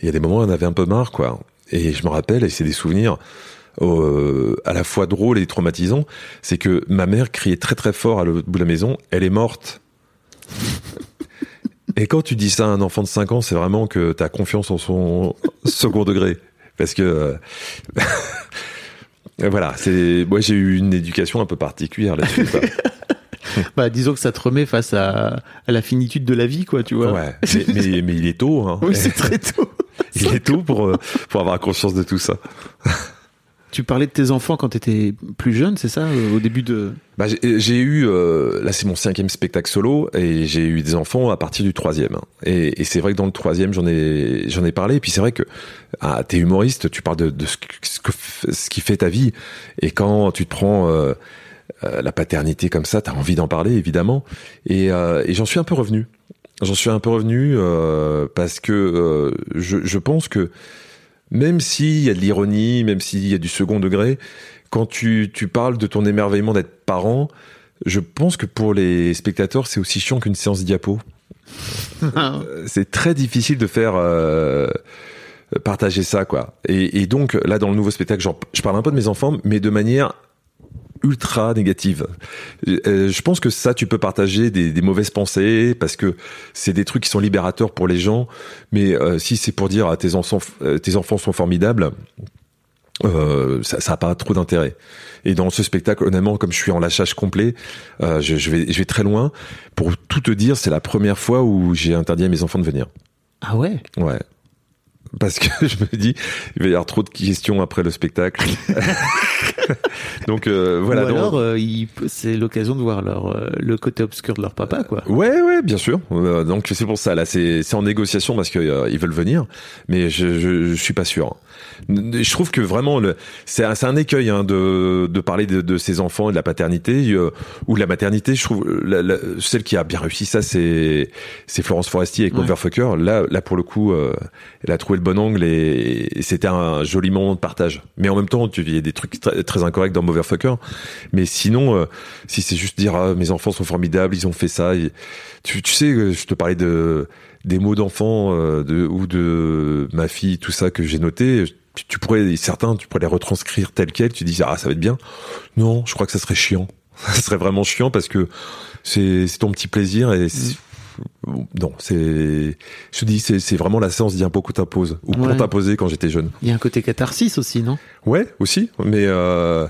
Il y a des moments où on avait un peu marre, quoi. Et je me rappelle, et c'est des souvenirs euh, à la fois drôles et traumatisants, c'est que ma mère criait très très fort à l'autre bout de la maison, elle est morte. et quand tu dis ça à un enfant de 5 ans, c'est vraiment que tu as confiance en son second degré. Parce que... euh, *laughs* voilà, c'est moi j'ai eu une éducation un peu particulière là-dessus. *laughs* Bah, disons que ça te remet face à, à la finitude de la vie, quoi, tu vois. Ouais, mais, mais, mais il est tôt. Hein. *laughs* Oui, c'est très tôt. il est tôt pour, euh, pour avoir conscience de tout ça. Tu parlais de tes enfants quand t'étais plus jeune, c'est ça, euh, au début de. Bah, j'ai eu, euh, là c'est mon cinquième spectacle solo, et j'ai eu des enfants à partir du troisième. Et, et c'est vrai que dans le troisième, j'en ai, ai parlé. Et puis c'est vrai que ah, t'es humoriste, tu parles de, ce, que- ce, qui fait ta vie. Et quand tu te prends euh, la paternité comme ça, t'as envie d'en parler évidemment. Et, j'en suis un peu revenu. J'en suis un peu revenu parce que je pense que même s'il y a de l'ironie, même s'il y a du second degré, quand tu, tu parles de ton émerveillement d'être parent, je pense que pour les spectateurs, c'est aussi chiant qu'une séance diapo. *laughs* Euh, c'est très difficile de faire euh, partager ça, quoi. Et, et donc, là, dans le nouveau spectacle, j'en- je parle un peu de mes enfants, mais de manière ultra négative. Euh, je pense que ça, tu peux partager des, des mauvaises pensées parce que c'est des trucs qui sont libérateurs pour les gens. Mais euh, si c'est pour dire à tes enfants, euh, tes enfants sont formidables, euh, ça n'a pas trop d'intérêt. Et dans ce spectacle, honnêtement, comme je suis en lâchage complet, euh, je, je vais, je vais très loin. Pour tout te dire, c'est la première fois où j'ai interdit à mes enfants de venir. Ah ouais? Ouais. Parce que *laughs* je me dis, il va y avoir trop de questions après le spectacle. *laughs* donc euh, voilà. Ou donc- alors, euh, c'est l'occasion de voir leur, euh, le côté obscur de leur papa, quoi. Ouais, ouais, bien sûr. Euh, donc c'est pour ça. Là, c'est c'est en négociation parce qu'ils ils veulent venir, mais je, je, je suis pas sûr. Je trouve que vraiment, c'est un, écueil hein, de, de parler de, de ses enfants et de la paternité euh, ou de la maternité. Je trouve la, la- celle qui a bien réussi ça, c'est Florence Foresti avec Ouais. Motherfucker. Là, là pour le coup, euh, elle a trouvé le bon angle et, et c'était un joli moment de partage. Mais en même temps, tu- il y a des trucs très, très incorrects dans Motherfucker. Mais sinon, euh, si c'est juste dire ah, mes enfants sont formidables, ils ont fait ça. et- tu, tu sais, je te parlais de des mots d'enfant euh, de, ou de ma fille, tout ça que j'ai noté. Tu, tu pourrais certains, tu pourrais les retranscrire tels quels. Tu dis ah ça va être bien. Non, je crois que ça serait chiant. *laughs* Ça serait vraiment chiant parce que c'est c'est ton petit plaisir et c'est- non, c'est, je te dis, c'est, c'est vraiment la séance d'Impôt qu'on t'impose ou qu'on Ouais. t'imposait quand j'étais jeune. Il y a un côté catharsis aussi, non? Ouais, aussi, mais euh,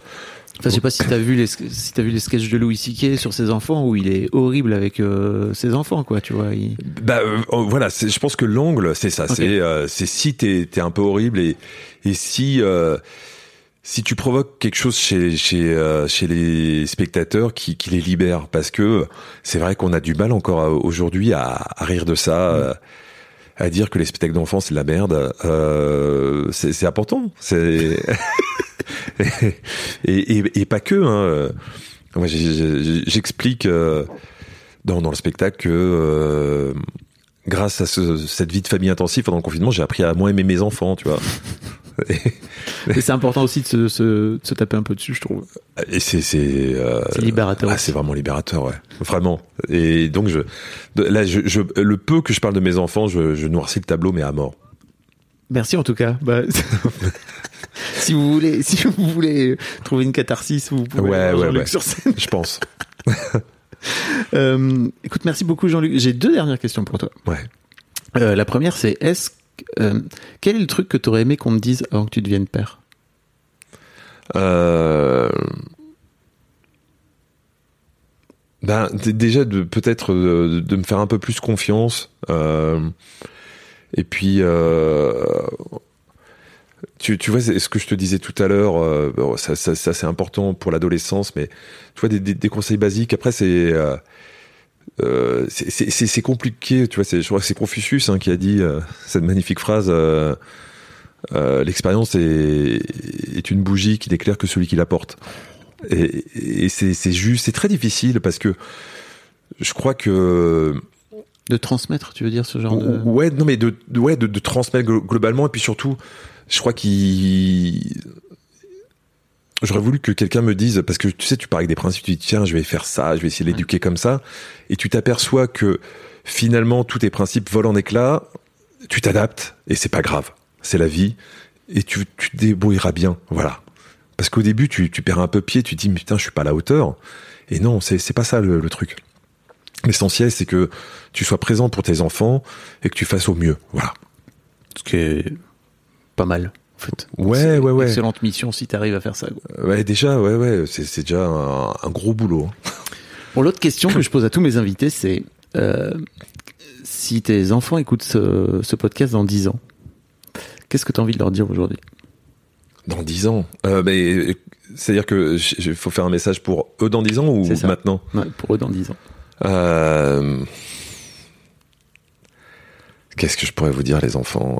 Enfin, je sais pas si t'as vu les si t'as vu les sketchs de Louis C.K. sur ses enfants où il est horrible avec euh, ses enfants, quoi. Tu vois. il- Bah euh, oh, voilà, je pense que l'angle, c'est ça. C'est euh, c'est si t'es t'es un peu horrible et et si euh, si tu provoques quelque chose chez chez euh, chez les spectateurs qui qui les libère, parce que c'est vrai qu'on a du mal encore à- aujourd'hui à, à rire de ça. euh, à dire que les spectacles d'enfants c'est de la merde, euh, c'est c'est important. C'est *laughs* *laughs* et, et, et pas que. Hein. Moi, j'explique euh, dans, dans le spectacle que euh, grâce à ce- cette vie de famille intensive pendant le confinement, j'ai appris à moins aimer mes enfants, tu vois. Et, *laughs* Et c'est important aussi de se, se, de se taper un peu dessus, je trouve. et c'est c'est euh, libérateur ah, c'est vraiment libérateur, ouais, vraiment. Et donc je là, je, je le peu que je parle de mes enfants, je, je noircis le tableau, mais à mort. Merci en tout cas. Bah, *laughs* *laughs* si vous voulez, si vous voulez trouver une catharsis, vous pouvez Ouais, ouais, sur scène. Je pense. *laughs* Euh, écoute, merci beaucoup Jean-Luc. J'ai deux dernières questions pour toi. Ouais. Euh, la première, c'est est-ce euh, quel est le truc que tu aurais aimé qu'on te dise avant que tu deviennes père? Euh... Ben, déjà de peut-être de, de me faire un peu plus confiance. euh, et puis, euh, tu, tu vois, ce que je te disais tout à l'heure, euh, ça, ça, ça, c'est important pour l'adolescence, mais tu vois, des, des, des conseils basiques. Après, c'est euh, euh, c'est- c'est compliqué. Tu vois, je crois que c'est Confucius hein, qui a dit cette magnifique phrase. L'expérience est, est une bougie qui n'éclaire que celui qui la porte. Et, et c'est c'est juste, c'est très difficile parce que je crois que De transmettre, tu veux dire, ce genre de... ouais, non mais de, ouais de, de transmettre glo- globalement et puis surtout, je crois qu'il J'aurais voulu que quelqu'un me dise, parce que tu sais, tu pars avec des principes, tu dis, tiens, je vais faire ça, je vais essayer de l'éduquer comme ça, et tu t'aperçois que finalement, tous tes principes volent en éclats, tu t'adaptes, et c'est pas grave. C'est la vie, et tu, tu te débrouilleras bien, voilà. Parce qu'au début, tu, tu perds un peu pied, tu te dis, mais putain, je suis pas à la hauteur. Et non, c'est, c'est pas ça le, le truc. L'essentiel, c'est que tu sois présent pour tes enfants, et que tu fasses au mieux, voilà. Ce qui est pas mal, en fait. Ouais, ouais, une ouais. Excellente mission si tu arrives à faire ça. quoi. Ouais, déjà, ouais, ouais, c'est, déjà un, un gros boulot. hein. Bon, l'autre question que je pose à tous mes invités, c'est euh, si tes enfants écoutent ce, ce podcast dans 10 ans, qu'est-ce que tu as envie de leur dire aujourd'hui? Dans 10 ans? Euh, mais c'est-à-dire que il faut faire un message pour eux dans 10 ans ou maintenant? Ouais, Pour eux dans 10 ans. Euh, Qu'est-ce que je pourrais vous dire, les enfants?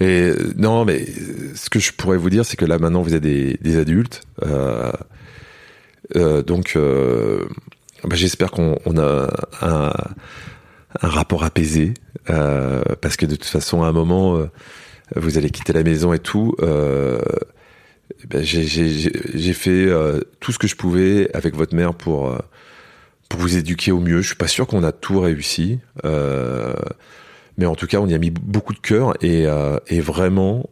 Et non, mais ce que je pourrais vous dire, c'est que là maintenant vous êtes des, adultes. Euh, euh, donc, euh, bah, j'espère qu'on on a un, rapport apaisé, parce que de toute façon, à un moment, vous allez quitter la maison et tout. Ben, j'ai- fait tout ce que je pouvais avec votre mère pour pour vous éduquer au mieux. Je suis pas sûr qu'on a tout réussi, mais en tout cas, on y a mis beaucoup de cœur et, euh, vraiment,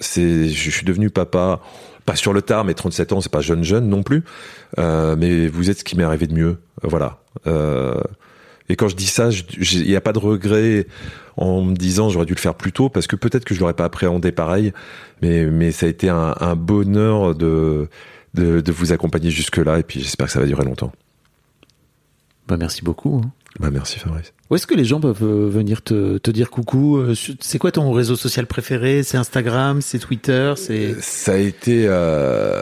je suis devenu papa, pas sur le tard, mais 37 ans, c'est pas jeune jeune non plus, euh, mais vous êtes ce qui m'est arrivé de mieux, voilà. Euh, et quand je dis ça, il n'y a pas de regret en me disant j'aurais dû le faire plus tôt parce que peut-être que je l'aurais pas appréhendé pareil, mais ça a été un, bonheur de vous accompagner jusque là et puis j'espère que ça va durer longtemps. Bah, merci beaucoup. hein. Bah merci Fabrice. Où est-ce que les gens peuvent euh, venir te, te dire coucou Euh, C'est quoi ton réseau social préféré? C'est Instagram C'est Twitter C'est Ça a été euh,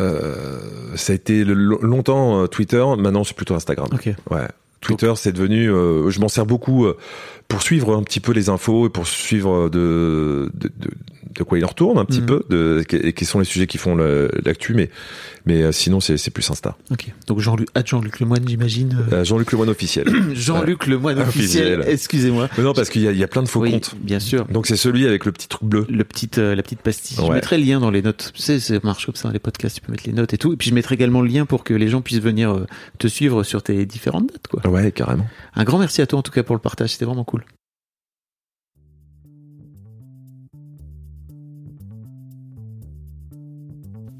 euh, ça a été longtemps euh, Twitter, maintenant c'est plutôt Instagram. Ok. Ouais. Twitter, c'est devenu. euh, je m'en sers beaucoup euh, pour suivre un petit peu les infos et pour suivre de de, de, de quoi il en retourne un petit Mhm. peu, de et qui sont les sujets qui font l'actu, mais mais euh, sinon c'est plus Insta. Ok. Donc Jean-Luc, ah, Jean-Luc Lemoine, j'imagine. euh, Euh, Jean-Luc Lemoine officiel. *coughs* Jean-Luc Lemoine Officiel. officiel. Excusez-moi. Non, parce qu'il y a, il y a plein de faux oui, comptes. bien sûr. Donc c'est celui avec le petit truc bleu. Le petite, euh, la petite pastille. Je mettrai le lien dans les notes. Tu sais, ça marche comme ça, les podcasts, tu peux mettre les notes et tout. Et puis je mettrai également le lien pour que les gens puissent venir te suivre sur tes différentes dates, quoi. Ouais, carrément. Un grand merci à toi en tout cas pour le partage, c'était vraiment cool.